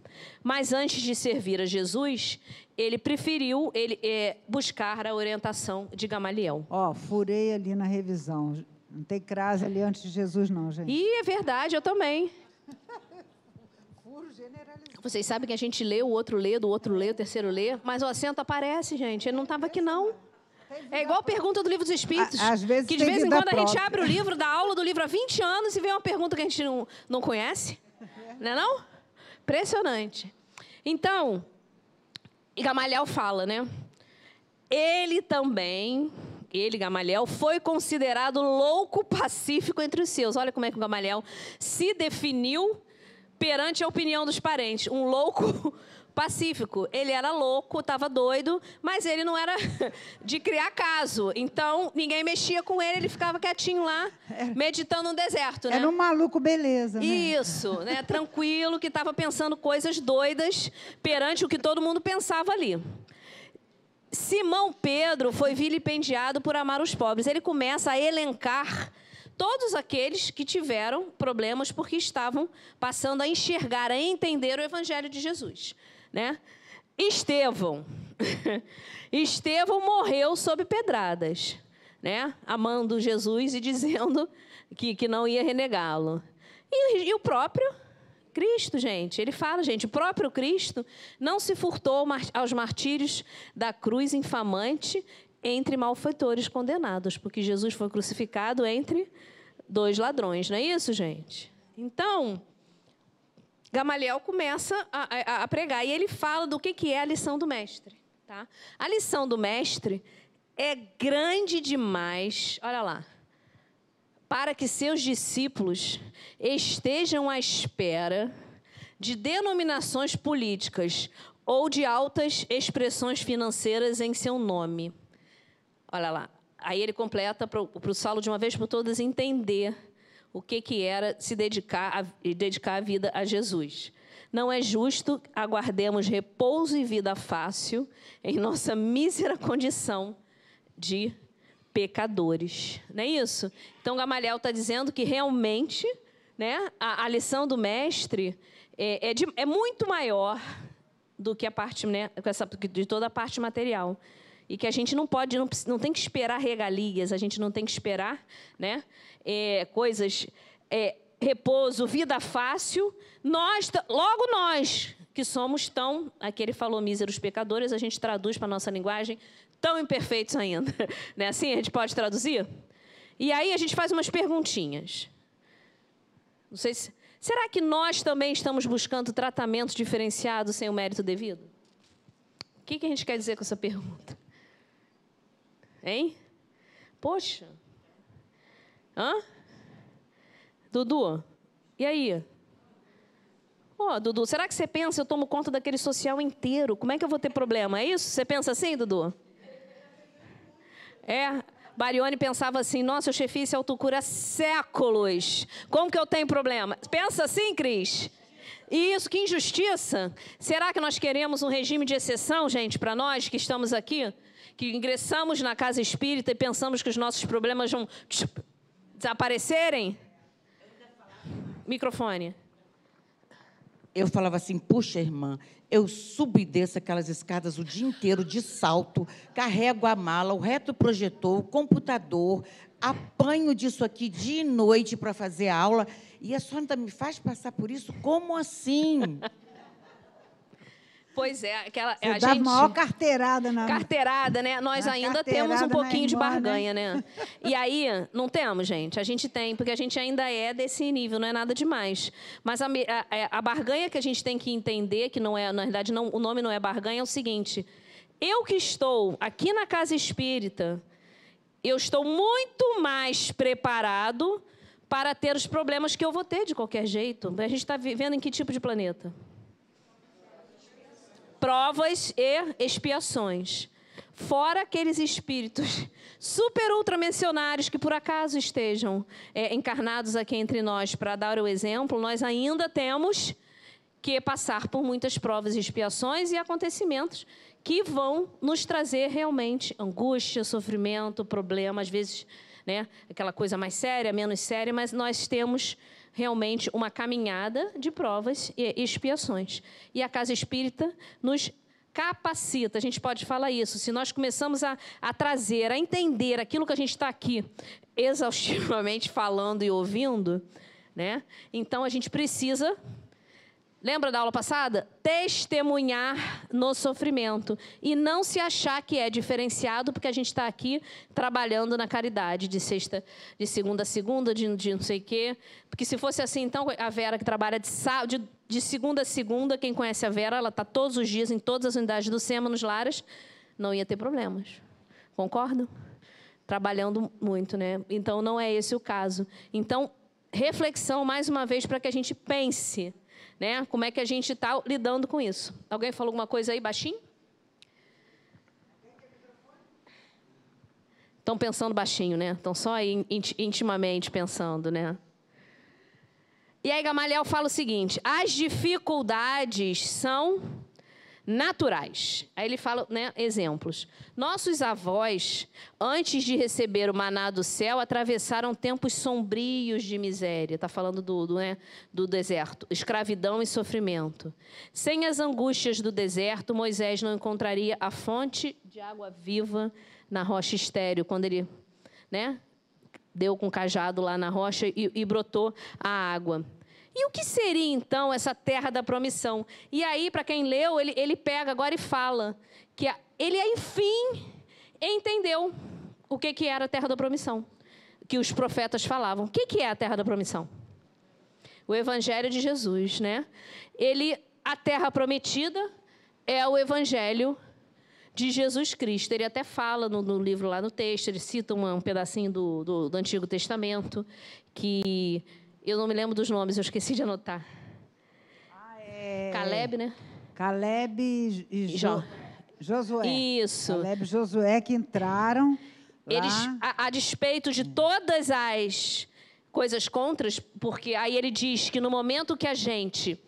Mas antes de servir a Jesus, ele preferiu ele, é, buscar a orientação de Gamaliel. Ó, oh, furei ali na revisão. Não tem crase ali antes de Jesus, não, gente. E é verdade, eu também. Vocês sabem que a gente lê, o outro lê, do outro lê, o terceiro lê, mas o acento aparece, gente. Ele não estava aqui, não. É igual a pergunta do livro dos Espíritos. Às vezes que de vez em quando a gente abre o livro, dá aula do livro há 20 anos e vê uma pergunta que a gente não, não conhece. Não é não? Impressionante. Então, Gamaliel fala, né? Ele também, ele, Gamaliel, foi considerado louco pacífico entre os seus. Olha como é que o Gamaliel se definiu perante a opinião dos parentes. Um louco pacífico. Ele era louco, estava doido, mas ele não era de criar caso. Então, ninguém mexia com ele, ele ficava quietinho lá, meditando no deserto. Né? Era um maluco beleza. Né? Isso, né? tranquilo, que estava pensando coisas doidas perante o que todo mundo pensava ali. Simão Pedro foi vilipendiado por amar os pobres. Ele começa a elencar todos aqueles que tiveram problemas porque estavam passando a enxergar, a entender o evangelho de Jesus, né? Estevão. Estevão morreu sob pedradas, né? Amando Jesus e dizendo que, que não ia renegá-lo. E, e o próprio Cristo, gente, ele fala, gente, o próprio Cristo não se furtou aos martírios da cruz infamante entre malfeitores condenados, porque Jesus foi crucificado entre dois ladrões, não é isso, gente? Então, Gamaliel começa a, a, a pregar e ele fala do que, que é a lição do mestre. Tá? A lição do mestre é grande demais, olha lá, para que seus discípulos estejam à espera de denominações políticas ou de altas expressões financeiras em seu nome. Olha lá. Aí ele completa para o Saulo, de uma vez por todas, entender o que, que era se dedicar a, dedicar a vida a Jesus. Não é justo aguardemos repouso e vida fácil em nossa mísera condição de pecadores. Não é isso? Então, Gamaliel está dizendo que realmente né, a, a lição do mestre é, é, de, é, muito maior do que a parte né, de toda a parte material e que a gente não pode, não, não tem que esperar regalias, a gente não tem que esperar né, é, coisas, é, repouso, vida fácil. Nós, logo nós, que somos tão, aqui ele falou míseros pecadores, a gente traduz para a nossa linguagem, tão imperfeitos ainda. Né? Assim a gente pode traduzir? E aí a gente faz umas perguntinhas. Não sei se, será que nós também estamos buscando tratamento diferenciado sem o mérito devido? O que, que a gente quer dizer com essa pergunta? Hein? Poxa. Hã? Dudu, e aí? Ô, oh, Dudu, será que você pensa eu tomo conta daquele social inteiro? Como é que eu vou ter problema? É isso? Você pensa assim, Dudu? É. Barione pensava assim: nossa, eu chefiei esse autocura há séculos. Como que eu tenho problema? Pensa assim, Cris? E isso, que injustiça. Será que nós queremos um regime de exceção, gente, para nós que estamos aqui? que ingressamos na casa espírita e pensamos que os nossos problemas vão desaparecerem? Microfone. Eu falava assim, puxa, irmã, eu subo e desço aquelas escadas o dia inteiro de salto, carrego a mala, o retroprojetor, o computador, apanho disso aqui dia e noite para fazer aula, e a senhora ainda me faz passar por isso? Como assim? Pois é, aquela Você a dá gente maior carteirada na carteirada, né? Nós ainda temos um pouquinho de né? barganha, né? né? E aí não temos, gente. A gente tem, porque a gente ainda é desse nível, não é nada demais. Mas a, a, a barganha que a gente tem que entender, que não é, na verdade, não, o nome não é barganha, é o seguinte: eu que estou aqui na casa espírita, eu estou muito mais preparado para ter os problemas que eu vou ter de qualquer jeito. A gente está vivendo em que tipo de planeta? Provas e expiações. Fora aqueles espíritos super ultramencionários que por acaso estejam é, encarnados aqui entre nós para dar o exemplo, nós ainda temos que passar por muitas provas e expiações e acontecimentos que vão nos trazer realmente angústia, sofrimento, problema, às vezes, né, aquela coisa mais séria, menos séria, mas nós temos realmente uma caminhada de provas e expiações. E a casa espírita nos capacita, a gente pode falar isso. Se nós começamos a, a trazer, a entender aquilo que a gente está aqui exaustivamente falando e ouvindo, né? então a gente precisa Lembra da aula passada? Testemunhar no sofrimento. E não se achar que é diferenciado, porque a gente está aqui trabalhando na caridade, de sexta, de segunda a segunda, de, de não sei o quê. Porque se fosse assim, então, a Vera que trabalha de, de, de segunda a segunda, quem conhece a Vera, ela está todos os dias em todas as unidades do SEMA, nos lares, não ia ter problemas. Concordam? Trabalhando muito, né? Então, não é esse o caso. Então, reflexão, mais uma vez, para que a gente pense Né? Como é que a gente está lidando com isso? Alguém falou alguma coisa aí baixinho? Estão pensando baixinho, né? Estão só aí intimamente pensando, né? E aí Gamaliel fala o seguinte: as dificuldades são naturais. Aí ele fala, né, exemplos. Nossos avós, antes de receber o maná do céu, atravessaram tempos sombrios de miséria. Está falando do, do, né, do deserto, escravidão e sofrimento. Sem as angústias do deserto, Moisés não encontraria a fonte de água viva na rocha estéreo, quando ele, né, deu com o cajado lá na rocha e, e brotou a água. E o que seria então essa terra da promissão? E aí, para quem leu, ele, ele pega agora e fala que ele, enfim, entendeu o que, que era a terra da promissão, que os profetas falavam. O que, que é a terra da promissão? O evangelho de Jesus, né? Ele, a terra prometida é o evangelho de Jesus Cristo. Ele até fala no, no livro lá no texto, ele cita um, um pedacinho do, do, do Antigo Testamento que eu não me lembro dos nomes, eu esqueci de anotar. Ah, é... Caleb, né? Caleb e jo... Josué. Isso. Caleb e Josué que entraram. Eles, a, a despeito de todas as coisas contras, porque aí ele diz que no momento que a gente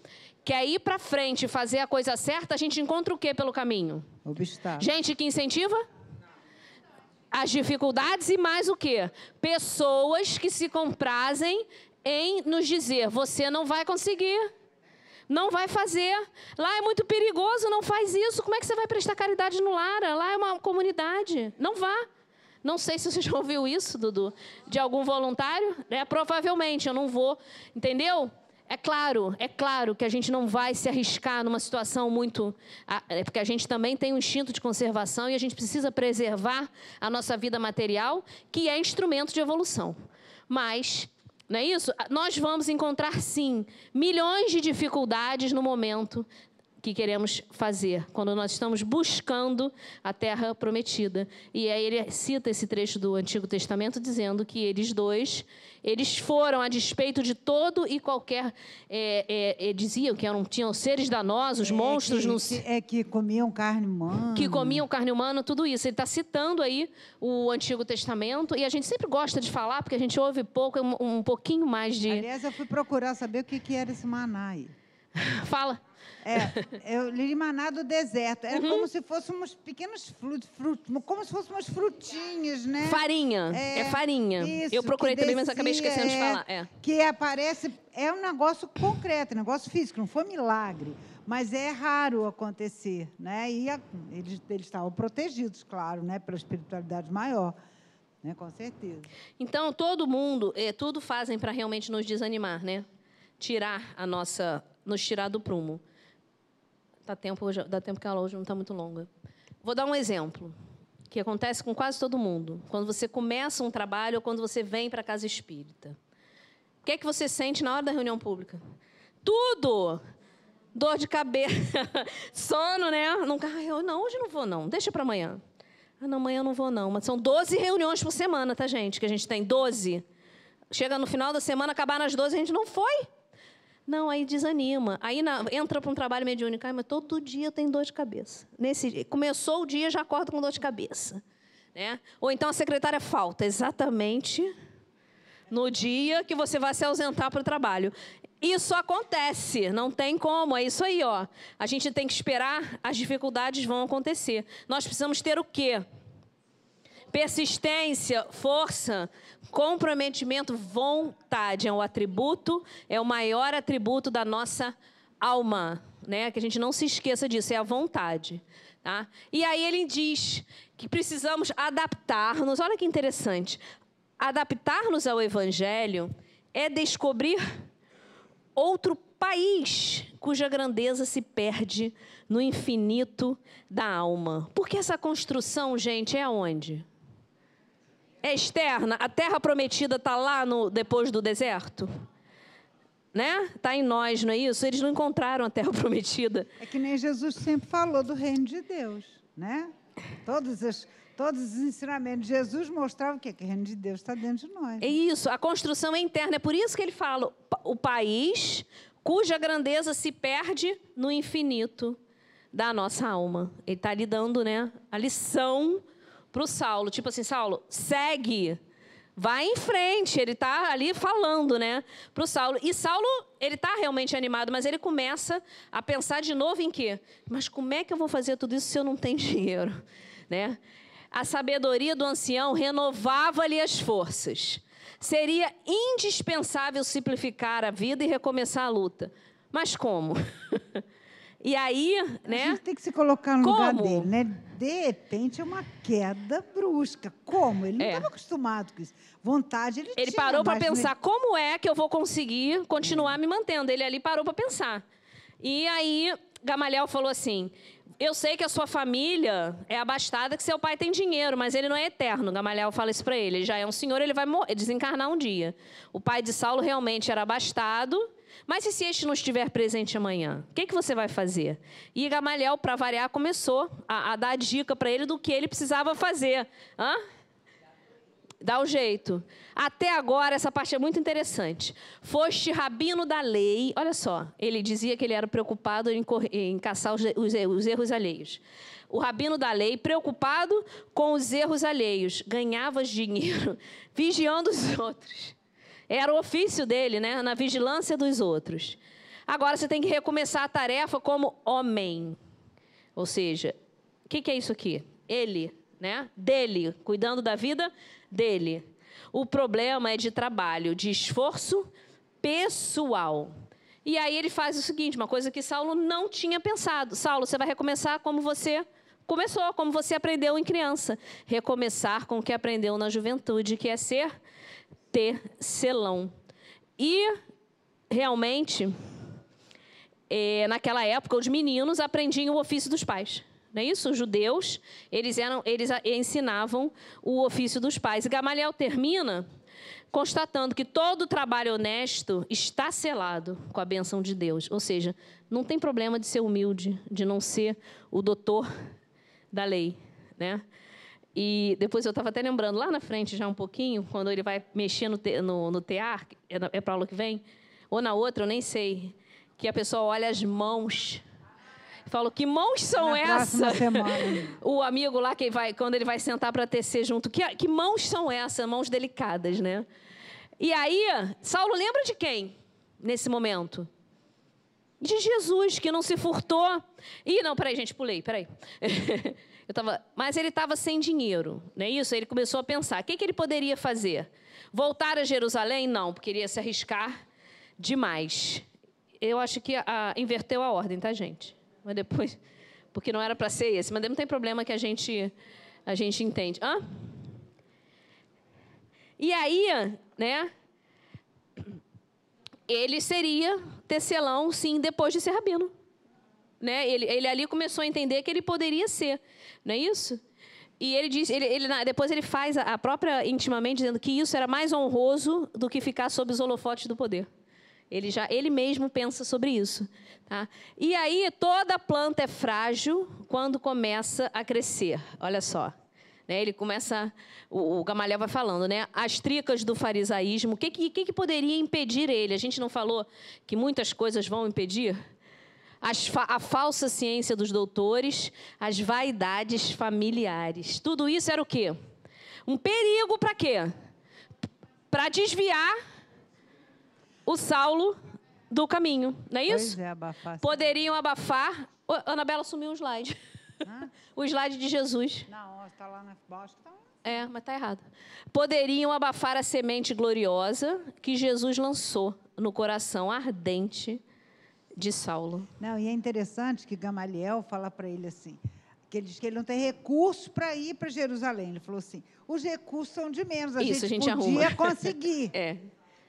quer ir para frente e fazer a coisa certa, a gente encontra o que pelo caminho? Obstáculo. Gente que incentiva? As dificuldades e mais o que? Pessoas que se comprazem em nos dizer: você não vai conseguir. Não vai fazer. Lá é muito perigoso, não faz isso. Como é que você vai prestar caridade no Lara? Lá é uma comunidade. Não vá. Não sei se você já ouviu isso, Dudu, de algum voluntário. É, provavelmente, eu não vou. Entendeu? É claro, é claro que a gente não vai se arriscar numa situação muito. É porque a gente também tem um instinto de conservação e a gente precisa preservar a nossa vida material, que é instrumento de evolução. Mas não é isso? Nós vamos encontrar, sim, milhões de dificuldades no momento que queremos fazer, quando nós estamos buscando a terra prometida. E aí ele cita esse trecho do Antigo Testamento dizendo que eles dois, eles foram a despeito de todo e qualquer, é, é, é, diziam que eram, tinham seres danosos, é monstros. Que, no... que, é que comiam carne humana. Que comiam carne humana, tudo isso. Ele está citando aí o Antigo Testamento e a gente sempre gosta de falar, porque a gente ouve pouco, um, um pouquinho mais de... Aliás, eu fui procurar saber o que, que era esse maná aí. Fala. É, eu li maná do deserto. Era uhum. como se fossem uns pequenos frutos, como se fossem umas frutinhas, né? Farinha. É, é farinha. Isso, eu procurei também, descia, mas acabei esquecendo é, de falar. É. Que aparece, é um negócio concreto, um negócio físico, não foi milagre. Mas é raro acontecer, né? E a, eles, eles estavam protegidos, claro, né? Pela espiritualidade maior. Né, com certeza. Então, todo mundo, é, tudo fazem para realmente nos desanimar, né? Tirar a nossa, nos tirar do prumo. Dá tempo, dá tempo que a aula hoje não está muito longa. Vou dar um exemplo que acontece com quase todo mundo. Quando você começa um trabalho ou quando você vem para a casa espírita. O que é que você sente na hora da reunião pública? Tudo! Dor de cabeça, sono, né? Não, não, hoje não vou, não. Deixa para amanhã. Ah, não, amanhã eu não vou, não. Mas são 12 reuniões por semana, tá, gente? Que a gente tem 12. Chega no final da semana, acabar nas 12, a gente não foi. Não, aí desanima. Aí na, entra para um trabalho mediúnico. Mas todo dia tenho dor de cabeça. Nesse, começou o dia, já acorda com dor de cabeça. Né? Ou então a secretária falta exatamente no dia que você vai se ausentar para o trabalho. Isso acontece, não tem como, é isso aí, ó. A gente tem que esperar, as dificuldades vão acontecer. Nós precisamos ter o quê? Persistência, força, comprometimento, vontade. É o atributo, é o maior atributo da nossa alma. Né? Que a gente não se esqueça disso, é a vontade. Tá? E aí ele diz que precisamos adaptar-nos. Olha que interessante. Adaptar-nos ao Evangelho é descobrir outro país cuja grandeza se perde no infinito da alma. Porque essa construção, gente, é aonde? É externa. A terra prometida está lá no, depois do deserto. Né? Está em nós, não é isso? Eles não encontraram a terra prometida. É que nem Jesus sempre falou do reino de Deus. Né? Todos os, todos os ensinamentos de Jesus mostravam que, que o reino de Deus está dentro de nós. É isso, a construção é interna. É por isso que ele fala: o país cuja grandeza se perde no infinito da nossa alma. Ele está lhe dando né, a lição para o Saulo. Tipo assim, Saulo, segue. Vai em frente, ele está ali falando, né, para o Saulo. E Saulo, ele está realmente animado, mas ele começa a pensar de novo em quê? Mas como é que eu vou fazer tudo isso se eu não tenho dinheiro, né? A sabedoria do ancião renovava-lhe as forças. Seria indispensável simplificar a vida e recomeçar a luta. Mas como? E aí, né? A gente tem que se colocar no Como? lugar dele, né? De repente é uma queda brusca. Como? Ele não estava é. acostumado com isso. Vontade ele, ele tinha. Ele parou para pensar como é que eu vou conseguir continuar é. me mantendo. Ele ali parou para pensar. E aí Gamaliel falou assim: eu sei que a sua família é abastada, que seu pai tem dinheiro, mas ele não é eterno. Gamaliel fala isso para ele. Ele já é um senhor, ele vai morrer, desencarnar um dia. O pai de Saulo realmente era abastado, mas e se este não estiver presente amanhã? O que, que você vai fazer? E Gamaliel, para variar, começou a, a dar dica para ele do que ele precisava fazer. Hã? Dá o jeito. Até agora, essa parte é muito interessante. Foste rabino da lei. Olha só, ele dizia que ele era preocupado em, em caçar os, os, os erros alheios. O rabino da lei, preocupado com os erros alheios, ganhavas dinheiro vigiando os outros. Era o ofício dele, né? Na vigilância dos outros. Agora você tem que recomeçar a tarefa como homem. Ou seja, o que, que, é isso aqui? Ele, né? Dele, cuidando da vida dele. O problema é de trabalho, de esforço pessoal. E aí ele faz o seguinte, uma coisa que Saulo não tinha pensado. Saulo, você vai recomeçar como você começou, como você aprendeu em criança. Recomeçar com o que aprendeu na juventude, que é ser tecelão. E, realmente, é, naquela época, os meninos aprendiam o ofício dos pais. Não é isso? Os judeus, eles, eram, eles ensinavam o ofício dos pais. E Gamaliel termina constatando que todo trabalho honesto está selado com a benção de Deus. Ou seja, não tem problema de ser humilde, de não ser o doutor da lei, né? E depois eu estava até lembrando, lá na frente já um pouquinho, quando ele vai mexer no, te, no, no tear, é, é para aula que vem, ou na outra, eu nem sei, que a pessoa olha as mãos. Fala, que mãos são essas? o amigo lá, que vai, quando ele vai sentar para tecer junto, que, que mãos são essas? Mãos delicadas, né? E aí, Saulo lembra de quem nesse momento? De Jesus, que não se furtou. Ih, não, peraí, gente, pulei, peraí. Eu tava, mas ele estava sem dinheiro, não é isso? Ele começou a pensar: o que, que ele poderia fazer? Voltar a Jerusalém? Não, porque iria se arriscar demais. Eu acho que a, inverteu a ordem, tá, gente? Mas depois, porque não era para ser esse, mas não tem problema que a gente a gente entende. Hã? E aí, né? Ele seria tecelão, sim, depois de ser rabino. Né? Ele, ele ali começou a entender que ele poderia ser. Não é isso? E ele diz, ele, ele, depois ele faz a própria intimamente dizendo que isso era mais honroso do que ficar sob os holofotes do poder. Ele já, ele mesmo pensa sobre isso, tá? E aí toda planta é frágil quando começa a crescer. Olha só, né? Ele começa, o, o Gamaliel vai falando, né? As tricas do farisaísmo. O que, que, que poderia impedir ele? A gente não falou que muitas coisas vão impedir? A falsa ciência dos doutores, as vaidades familiares. Tudo isso era o quê? Um perigo para quê? Para desviar o Saulo do caminho, não é isso? É, abafar. Poderiam abafar. Oh, Anabela sumiu um slide. o slide de Jesus. Não, está lá na bosta. Tá é, mas está errado. Poderiam abafar a semente gloriosa que Jesus lançou no coração ardente de Saulo. Não, e é interessante que Gamaliel fala para ele assim, que ele diz que ele não tem recursos para ir para Jerusalém. Ele falou assim: os recursos são de menos, a Isso, gente, a gente podia arruma. conseguir. é.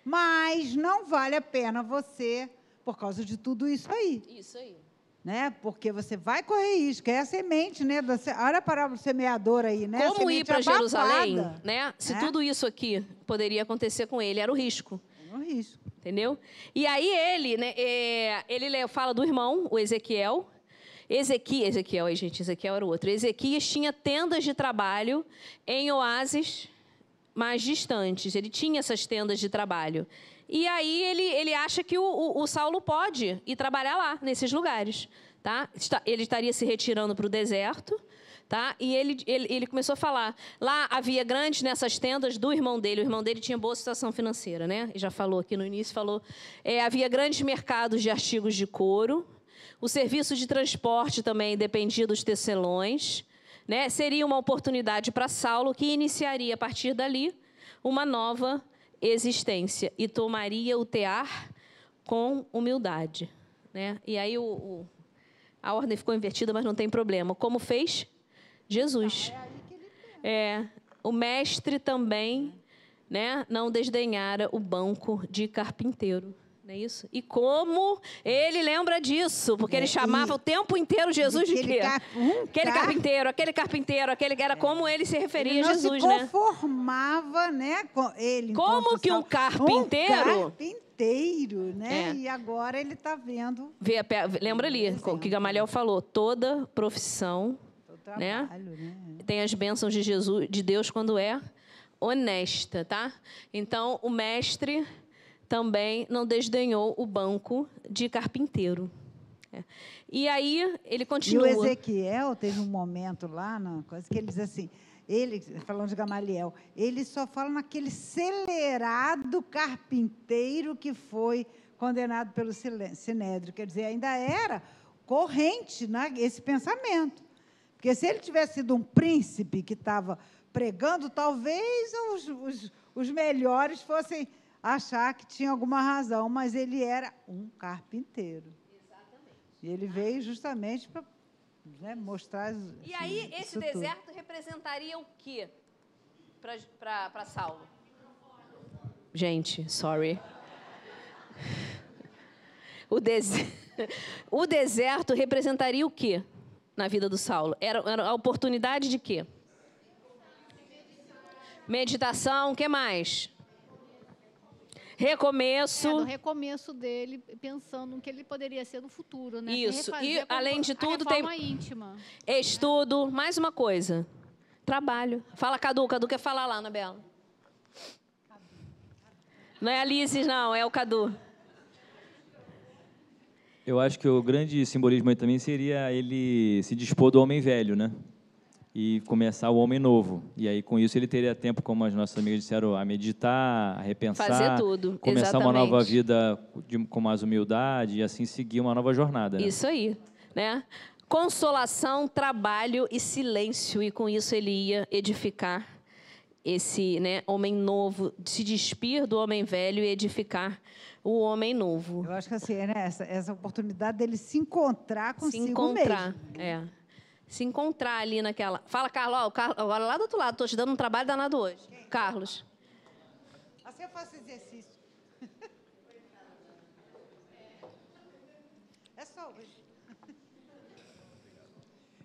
Mas não vale a pena você, por causa de tudo isso aí. Isso aí. Né? Porque você vai correr risco, é a semente, né? Da, olha a parábola do semeador aí, né? Como ir para Jerusalém, né? Se é? tudo isso aqui poderia acontecer com ele, era o risco. O risco. Entendeu? E aí ele, né, é, ele fala do irmão, o Ezequiel. Ezequiel, Ezequiel, aí, gente, Ezequiel era o outro. Ezequias tinha tendas de trabalho em oásis mais distantes. Ele tinha essas tendas de trabalho. E aí ele, ele acha que o, o, o Saulo pode ir trabalhar lá, nesses lugares. Tá? Ele estaria se retirando para o deserto. Tá? E ele, ele, ele começou a falar. Lá havia grandes nessas tendas do irmão dele. O irmão dele tinha boa situação financeira, né? Já falou aqui no início, falou. É, havia grandes mercados de artigos de couro. O serviço de transporte também dependia dos tecelões. Né? Seria uma oportunidade para Saulo que iniciaria a partir dali uma nova existência e tomaria o tear com humildade. Né? E aí o, o, a ordem ficou invertida, mas não tem problema. Como fez Jesus. É, o mestre também né, não desdenhara o banco de carpinteiro. Não é isso? E como ele lembra disso? Porque ele é, chamava o tempo inteiro Jesus de quê? Car um aquele car... carpinteiro, aquele carpinteiro, aquele era é. como ele se referia ele a Jesus, se né? conformava, né? Com ele. Como que um carpinteiro? Um carpinteiro, né? É. E agora ele está vendo. Vê, lembra ali o que Gamaliel falou? Toda profissão, né? Trabalho, né? né? Tem as bênçãos de Jesus, de Deus quando é honesta, tá? Então o mestre também não desdenhou o banco de carpinteiro. É. E aí ele continua. E o Ezequiel teve um momento lá, na coisa que ele diz assim, ele, falando de Gamaliel, ele só fala naquele acelerado carpinteiro que foi condenado pelo Sinédrio. Quer dizer, ainda era corrente né, esse pensamento. Porque se ele tivesse sido um príncipe que estava pregando, talvez os, os, os melhores fossem achar que tinha alguma razão, mas ele era um carpinteiro. Exatamente. E ele veio justamente para né, mostrar. E aí, esse deserto tudo. representaria o quê para Saulo? Gente, sorry. O, des... o deserto representaria o quê na vida do Saulo? Era, era a oportunidade de quê? Meditação, o que mais? Recomeço. É, recomeço dele, pensando no que ele poderia ser no futuro, né? Isso. E, além de tudo, tem. íntima. Estudo. Mais uma coisa. Trabalho. Fala, Cadu. Cadu quer falar lá, Anabela. Não é a Alice, não. É o Cadu. Eu acho que o grande simbolismo aí também seria ele se dispor do homem velho, né? e começar o homem novo. E aí, com isso, ele teria tempo, como as nossas amigas disseram, a meditar, a repensar. Fazer tudo, Começar exatamente. uma nova vida de, com mais humildade e assim seguir uma nova jornada. Né? Isso aí, né? Consolação, trabalho e silêncio. E com isso ele ia edificar esse né, homem novo, se despir do homem velho e edificar o homem novo. Eu acho que assim, né, essa, essa oportunidade dele se encontrar consigo se encontrar, mesmo. É se encontrar ali naquela. Fala, Carlos, ó, Carlos, agora lá do outro lado, estou te dando um trabalho danado hoje. Quem? Carlos. Assim eu faço exercício. É só hoje.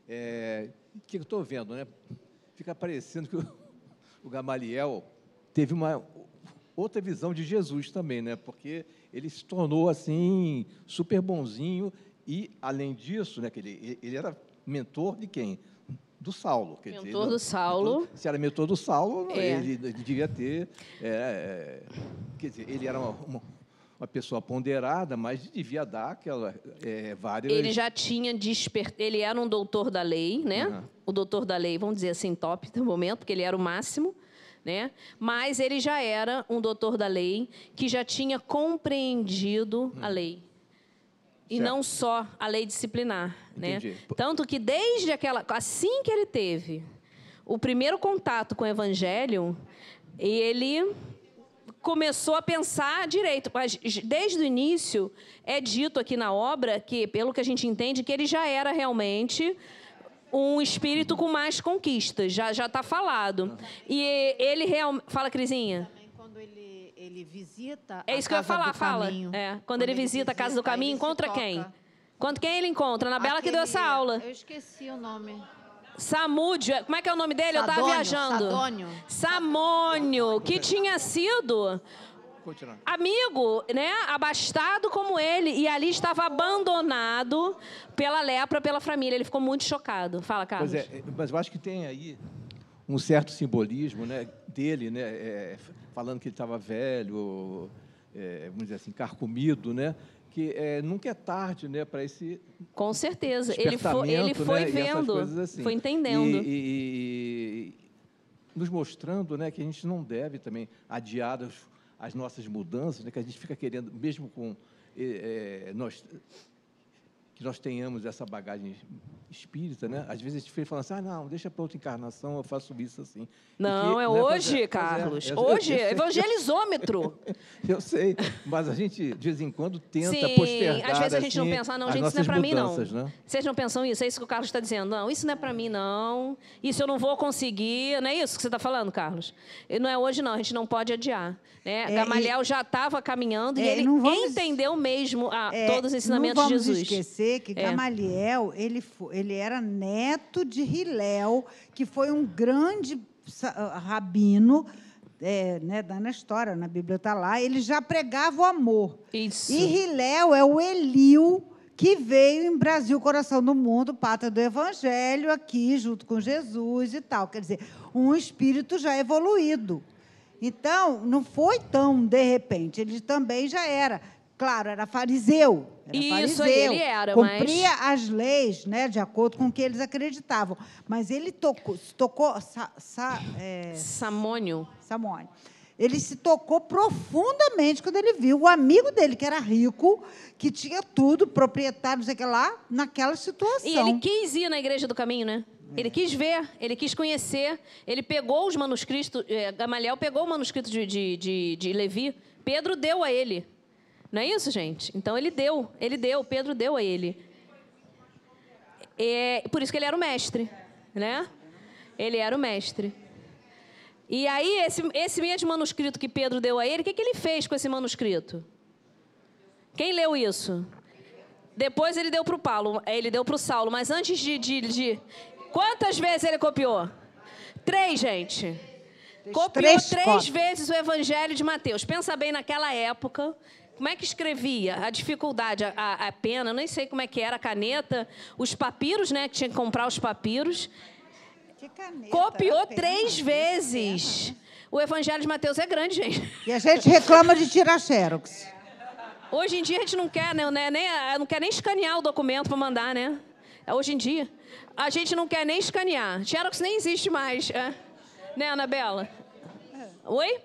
É, o que eu estou vendo, né? Fica parecendo que o, o Gamaliel teve uma outra visão de Jesus também, né? Porque ele se tornou assim super bonzinho e além disso, né? Que ele, ele era mentor de quem? Do Saulo. Quer mentor dizer, do Saulo. Mentor, se era mentor do Saulo, é. ele, ele, devia ter. É, quer dizer, ele era uma, uma, uma, pessoa ponderada, mas devia dar aquela, é, várias. Ele já tinha despertado. Ele era um doutor da lei, né? Uhum. O doutor da lei, vamos dizer assim, top no momento, porque ele era o máximo. Né? Mas ele já era um doutor da lei que já tinha compreendido hum. a lei e certo. não só a lei disciplinar, né? Tanto que desde aquela, assim que ele teve o primeiro contato com o evangelho, ele começou a pensar direito, mas desde o início é dito aqui na obra que, pelo que a gente entende, que ele já era realmente um espírito com mais conquistas, já já está falado. E ele realmente fala, Crisinha ele visita É isso que eu ia falar, fala. É, quando, quando ele, ele, visita a Casa do Caminho, encontra quem? Quanto quem ele encontra? Na Bela que deu essa aula. Eu esqueci o nome. Samúdio, como é que é o nome dele? Sadônio, eu estava viajando. Sadônio. Samônio, que tinha sido amigo, né, abastado como ele, e ali estava abandonado pela lepra, pela família. Ele ficou muito chocado. Fala, Carlos. Pois é, mas eu acho que tem aí um certo simbolismo, né, dele, né, é, falando que ele estava velho, é, vamos dizer assim, carcomido, né? que é, nunca é tarde né, para esse. Com certeza. Ele foi, ele foi né, vendo, assim. foi entendendo. E, e, e, nos mostrando né, que a gente não deve também adiar as, as nossas mudanças, né, que a gente fica querendo, mesmo com. É, nós, que nós tenhamos essa bagagem espírita, né? Às vezes a gente fala assim, ah, não, deixa para outra encarnação, eu faço isso assim. Não, é hoje, fazer, Carlos. É, hoje, eu, evangelizômetro. eu sei, mas a gente, de vez em quando, tenta Sim, postergar, às vezes a gente assim, não pensa, não, gente, isso não é para mim, não. Né? Vocês não pensam isso? É isso que o Carlos está dizendo. Não, isso não é para mim, não. Isso eu não vou conseguir. Não é isso que você está falando, Carlos? Não é hoje, não. A gente não pode adiar. Né? É, Gamaliel e, já estava caminhando é, e ele vamos, entendeu mesmo a, é, todos os ensinamentos de Jesus. Não vamos esquecer que é. Gamaliel, ele, ele era neto de Hilel, que foi um grande ah, rabino, é, né, na história, na Bíblia está lá, ele já pregava o amor. Isso. E Hilel é o Eliu, que veio em Brasil, coração do mundo, pátria do Evangelho, aqui, junto com Jesus e tal. Quer dizer, um espírito já evoluído. Então, não foi tão de repente, ele também já era. Claro, era fariseu. Era Isso, fariseu, ele era, Cumpria mas... as leis, né, de acordo com o que eles acreditavam. Mas ele tocou, tocou sa, sa, é, Samônio. Samônio. Ele se tocou profundamente quando ele viu o amigo dele, que era rico, que tinha tudo, proprietário, não sei o que lá, naquela situação. E ele quis ir na Igreja do Caminho, né? Ele quis ver, ele quis conhecer. Ele pegou os manuscritos, é, Gamaliel pegou o manuscrito de, de, de, de Levi, Pedro deu a ele. Não é isso, gente? Então ele deu, ele deu, Pedro deu a ele. É, por isso que ele era o mestre, né? Ele era o mestre. E aí, esse, esse mesmo manuscrito que Pedro deu a ele, o que, que ele fez com esse manuscrito? Quem leu isso? Depois ele deu para o Paulo, ele deu para o Saulo, mas antes de, de, de, Quantas vezes ele copiou? Três, gente. Copiou três, três vezes o Evangelho de Mateus. Pensa bem naquela época. Como é que escrevia? A dificuldade, a, a pena, nem sei como é que era, a caneta, os papiros, né? Que tinha que comprar os papiros. Que caneta, Copiou três vezes. Né? O Evangelho de Mateus é grande, gente. E a gente reclama de tirar xerox. Hoje em dia a gente não quer, né, nem, não quer nem escanear o documento para mandar, né? É hoje em dia. A gente não quer nem escanear. Xerox nem existe mais. É. Né, Anabela? Oi?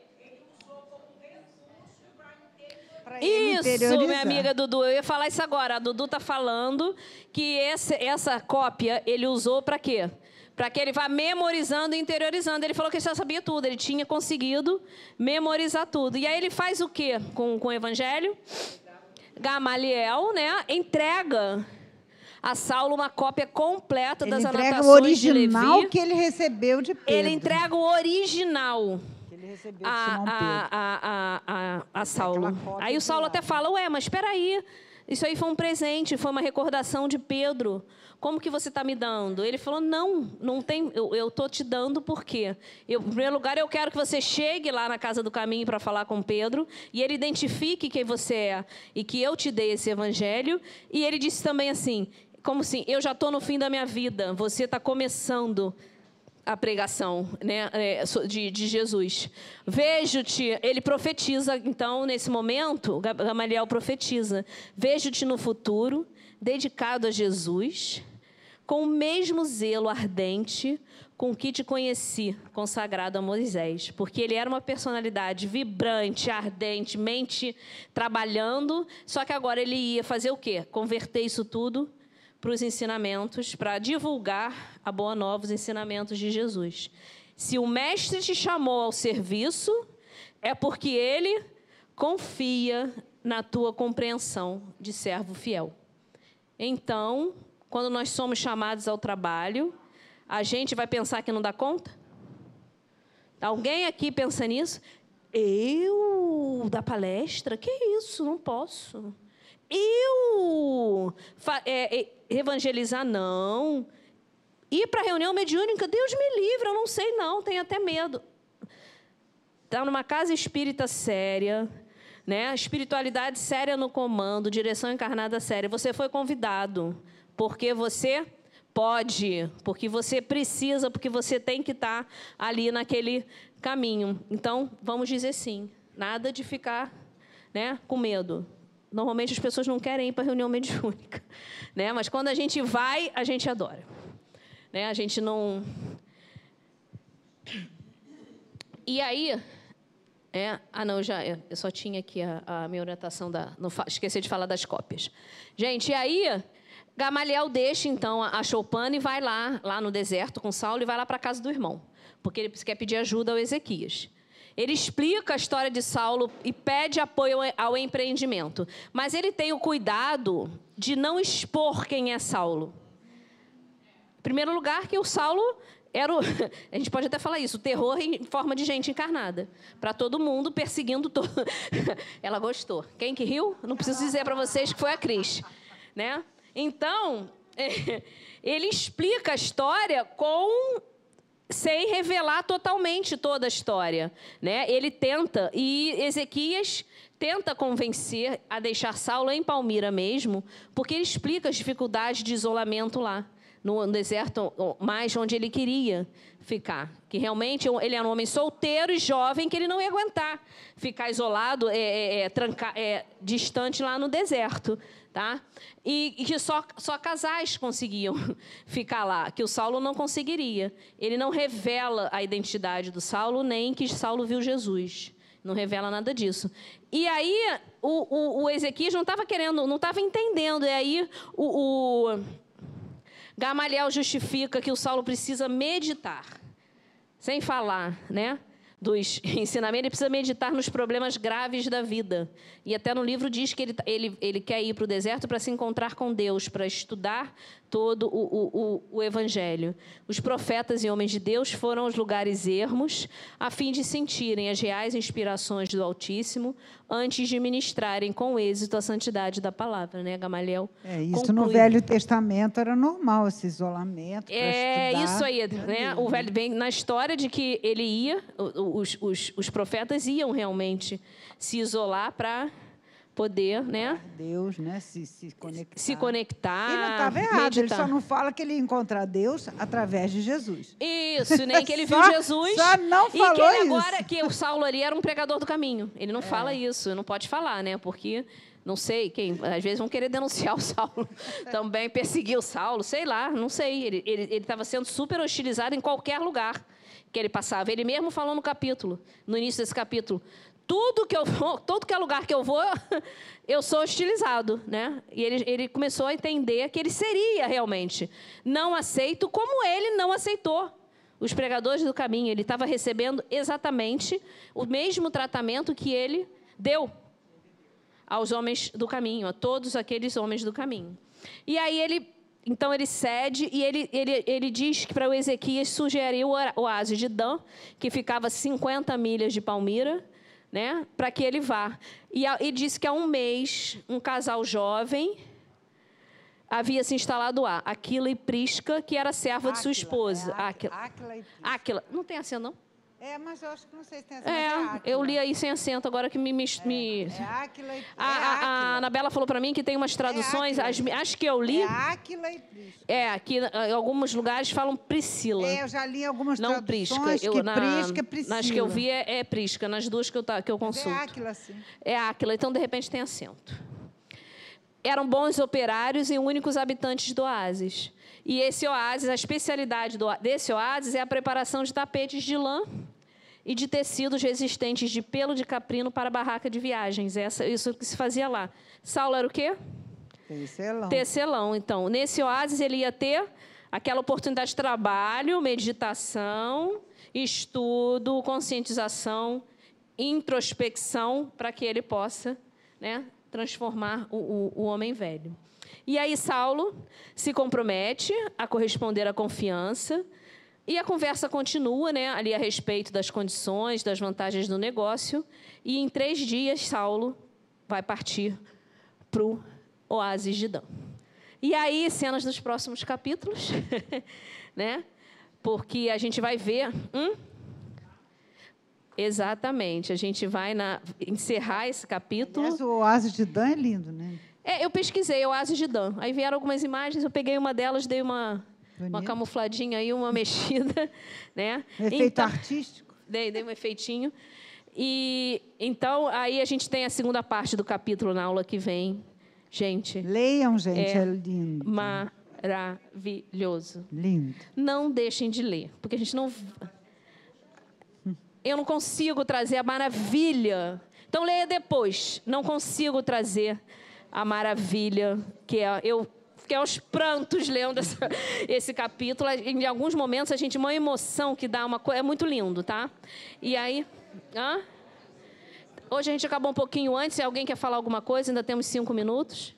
Isso, minha amiga Dudu. Eu ia falar isso agora. A Dudu está falando que esse, essa cópia ele usou para quê? Para que ele vá memorizando e interiorizando. Ele falou que ele já sabia tudo, ele tinha conseguido memorizar tudo. E aí ele faz o quê com, com o evangelho? Gamaliel, né? Entrega a Saulo uma cópia completa ele das anotações o original de Levi. que ele recebeu de Pedro. Ele entrega o original. Ele recebeu. A, a, a, a, a Saulo. Aí o Saulo até fala, ué, mas espera aí. Isso aí foi um presente, foi uma recordação de Pedro. Como que você está me dando? Ele falou: Não, não tem. Eu estou te dando porque, eu, em primeiro lugar, eu quero que você chegue lá na casa do caminho para falar com Pedro e ele identifique quem você é e que eu te dei esse evangelho. E ele disse também assim: como assim, eu já estou no fim da minha vida, você está começando a pregação né, é, de, de Jesus. Vejo-te, ele profetiza, então, nesse momento, Gamaliel profetiza: Vejo-te no futuro, dedicado a Jesus, com o mesmo zelo ardente com que te conheci, consagrado a Moisés, porque ele era uma personalidade vibrante, ardente, mente trabalhando, só que agora ele ia fazer o quê? Converter isso tudo para os ensinamentos, para divulgar a boa nova, os ensinamentos de Jesus. Se o mestre te chamou ao serviço, é porque ele confia na tua compreensão de servo fiel. Então, quando nós somos chamados ao trabalho, a gente vai pensar que não dá conta? Alguém aqui pensa nisso? Eu da palestra? Que isso? Não posso. Eu é, é, evangelizar, não. Ir para a reunião mediúnica, Deus me livre, eu não sei não, tenho até medo. Está numa casa espírita séria, né? espiritualidade séria no comando, direção encarnada séria. Você foi convidado, porque você Pode, porque você precisa, porque você tem que estar tá ali naquele caminho. Então, vamos dizer sim. Nada de ficar né, com medo. Normalmente as pessoas não querem ir para reunião mediúnica, né? Mas quando a gente vai, a gente adora, né? A gente não. E aí, é, ah não, já eu só tinha aqui a, a minha orientação da, não, esqueci de falar das cópias. Gente, e aí Gamaliel deixa então a Choupana e vai lá, lá no deserto com Saulo e vai lá para a casa do irmão, porque ele quer pedir ajuda ao Ezequias. Ele explica a história de Saulo e pede apoio ao empreendimento, mas ele tem o cuidado de não expor quem é Saulo. Em primeiro lugar, que o Saulo era o, a gente pode até falar isso, o terror em forma de gente encarnada, para todo mundo perseguindo todo. Ela gostou. Quem que riu? Não preciso dizer para vocês que foi a Cris, né? Então, ele explica a história com sem revelar totalmente toda a história, né? Ele tenta e Ezequias tenta convencer a deixar Saulo em Palmira mesmo, porque ele explica as dificuldades de isolamento lá no deserto mais onde ele queria ficar. Que realmente ele era um homem solteiro e jovem que ele não ia aguentar ficar isolado, é, é, é, é distante lá no deserto. Tá? E, e, que só, só casais conseguiam ficar lá, que o Saulo não conseguiria. Ele não revela a identidade do Saulo, nem que Saulo viu Jesus. Não revela nada disso. E aí o, o, o Ezequias não estava querendo, não estava entendendo. E aí o, o Gamaliel justifica que o Saulo precisa meditar, sem falar, né? Dos ensinamentos, ele precisa meditar nos problemas graves da vida. E até no livro diz que ele, ele, ele quer ir para o deserto para se encontrar com Deus, para estudar todo o, o, o, Evangelho. Os profetas e homens de Deus foram aos lugares ermos, a fim de sentirem as reais inspirações do Altíssimo, antes de ministrarem com êxito a santidade da palavra, né, Gamaliel? É, isso conclui. no Velho Testamento era normal, esse isolamento. É estudar. isso aí, né? O velho vem na história de que ele ia, os, os, os profetas iam realmente se isolar para poder, né? Deus, né? Se, se conectar. Se conectar. E não estava errado, meditar. ele só não fala que ele ia encontrar Deus através de Jesus. Isso, nem que ele viu só, Jesus. Só não falou e que ele isso. agora, que o Saulo ali era um pregador do caminho. Ele não é. fala isso, não pode falar, né? Porque não sei quem, às vezes vão querer denunciar o Saulo, também perseguir o Saulo, sei lá, não sei. Ele estava sendo super hostilizado em qualquer lugar que ele passava. Ele mesmo falou no capítulo, no início desse capítulo, tudo que eu vou, todo que é lugar que eu vou, eu sou hostilizado, né? E ele, ele começou a entender que ele seria realmente não aceito como ele não aceitou os pregadores do caminho. Ele estava recebendo exatamente o mesmo tratamento que ele deu aos homens do caminho, a todos aqueles homens do caminho. E aí ele, então ele cede e ele, ele, ele diz que para o Ezequias sugeriu o oásis de Dan, que ficava 50 milhas de Palmira, né, para que ele vá. E, e disse que há um mês, um casal jovem havia se instalado lá, Aquila e Prisca, que era serva Áquila, de sua esposa. É Áquila. Áquila, Aquila. Não tem acento, não? É, mas eu acho que não sei se tem acento. É, é eu li aí sem acento, agora que me. me, é, me... é Áquila e a, a, a Anabela falou para mim que tem umas é traduções, as, acho que eu li. É Áquila e Prisca. É, aqui em alguns lugares falam Priscila. É, eu já li algumas não traduções Prisca. Eu, que na, Prisca, Priscila. Nas que eu vi é, é Prisca, nas duas que eu, que eu consulto. é Áquila, sim. É Áquila, então de repente tem acento. Eram bons operários e únicos habitantes do oásis. E esse oásis, a especialidade desse oásis é a preparação de tapetes de lã e de tecidos resistentes de pelo de caprino para barraca de viagens. Essa, isso que se fazia lá. Saulo era o quê? Tecelão. Tecelão. Então, nesse oásis ele ia ter aquela oportunidade de trabalho, meditação, estudo, conscientização, introspecção, para que ele possa né, transformar o, o, o homem velho. E aí Saulo se compromete a corresponder à confiança, e a conversa continua, né, ali a respeito das condições, das vantagens do negócio. E em três dias, Saulo vai partir para o oásis de Dan. E aí, cenas dos próximos capítulos, né? Porque a gente vai ver. Hum? Exatamente, a gente vai na, encerrar esse capítulo. Mas o oásis de Dan é lindo, né? É, eu pesquisei o oásis de Dan. Aí vieram algumas imagens, eu peguei uma delas, dei uma Bonito. Uma camufladinha aí, uma mexida, né? Efeito então, artístico. Dei, dei um efeitinho. E então aí a gente tem a segunda parte do capítulo na aula que vem. Gente. Leiam, gente, é, é lindo. Maravilhoso. Lindo. Não deixem de ler, porque a gente não eu não consigo trazer a maravilha. Então leia depois. Não consigo trazer a maravilha que é eu fiquei aos prantos lendo essa, esse capítulo. Em alguns momentos a gente uma emoção que dá uma coisa é muito lindo, tá? E aí, hã? Hoje a gente acabou um pouquinho antes. Se alguém quer falar alguma coisa, ainda temos cinco minutos.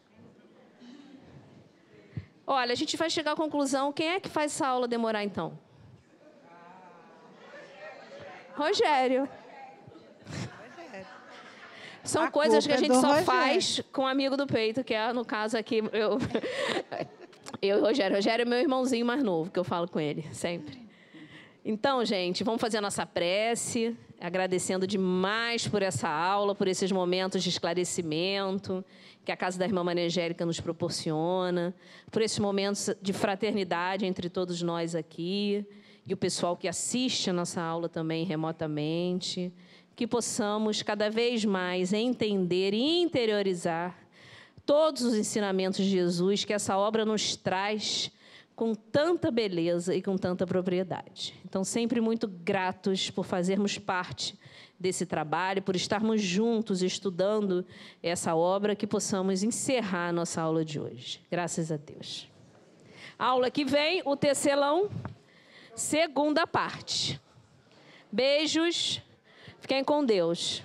Olha, a gente vai chegar à conclusão. Quem é que faz essa aula demorar então? Rogério. São a coisas que a gente só Rogério. faz com um amigo do peito, que é, no caso aqui, eu, eu e Rogério. Rogério é meu irmãozinho mais novo, que eu falo com ele, sempre. Então, gente, vamos fazer a nossa prece, agradecendo demais por essa aula, por esses momentos de esclarecimento que a Casa da Irmã Maria Angélica nos proporciona, por esses momentos de fraternidade entre todos nós aqui e o pessoal que assiste a nossa aula também remotamente, que possamos cada vez mais entender e interiorizar todos os ensinamentos de Jesus que essa obra nos traz com tanta beleza e com tanta propriedade. Então, sempre muito gratos por fazermos parte desse trabalho, por estarmos juntos estudando essa obra, que possamos encerrar a nossa aula de hoje. Graças a Deus. Aula que vem, o tecelão. Segunda parte. Beijos. Fiquem com Deus.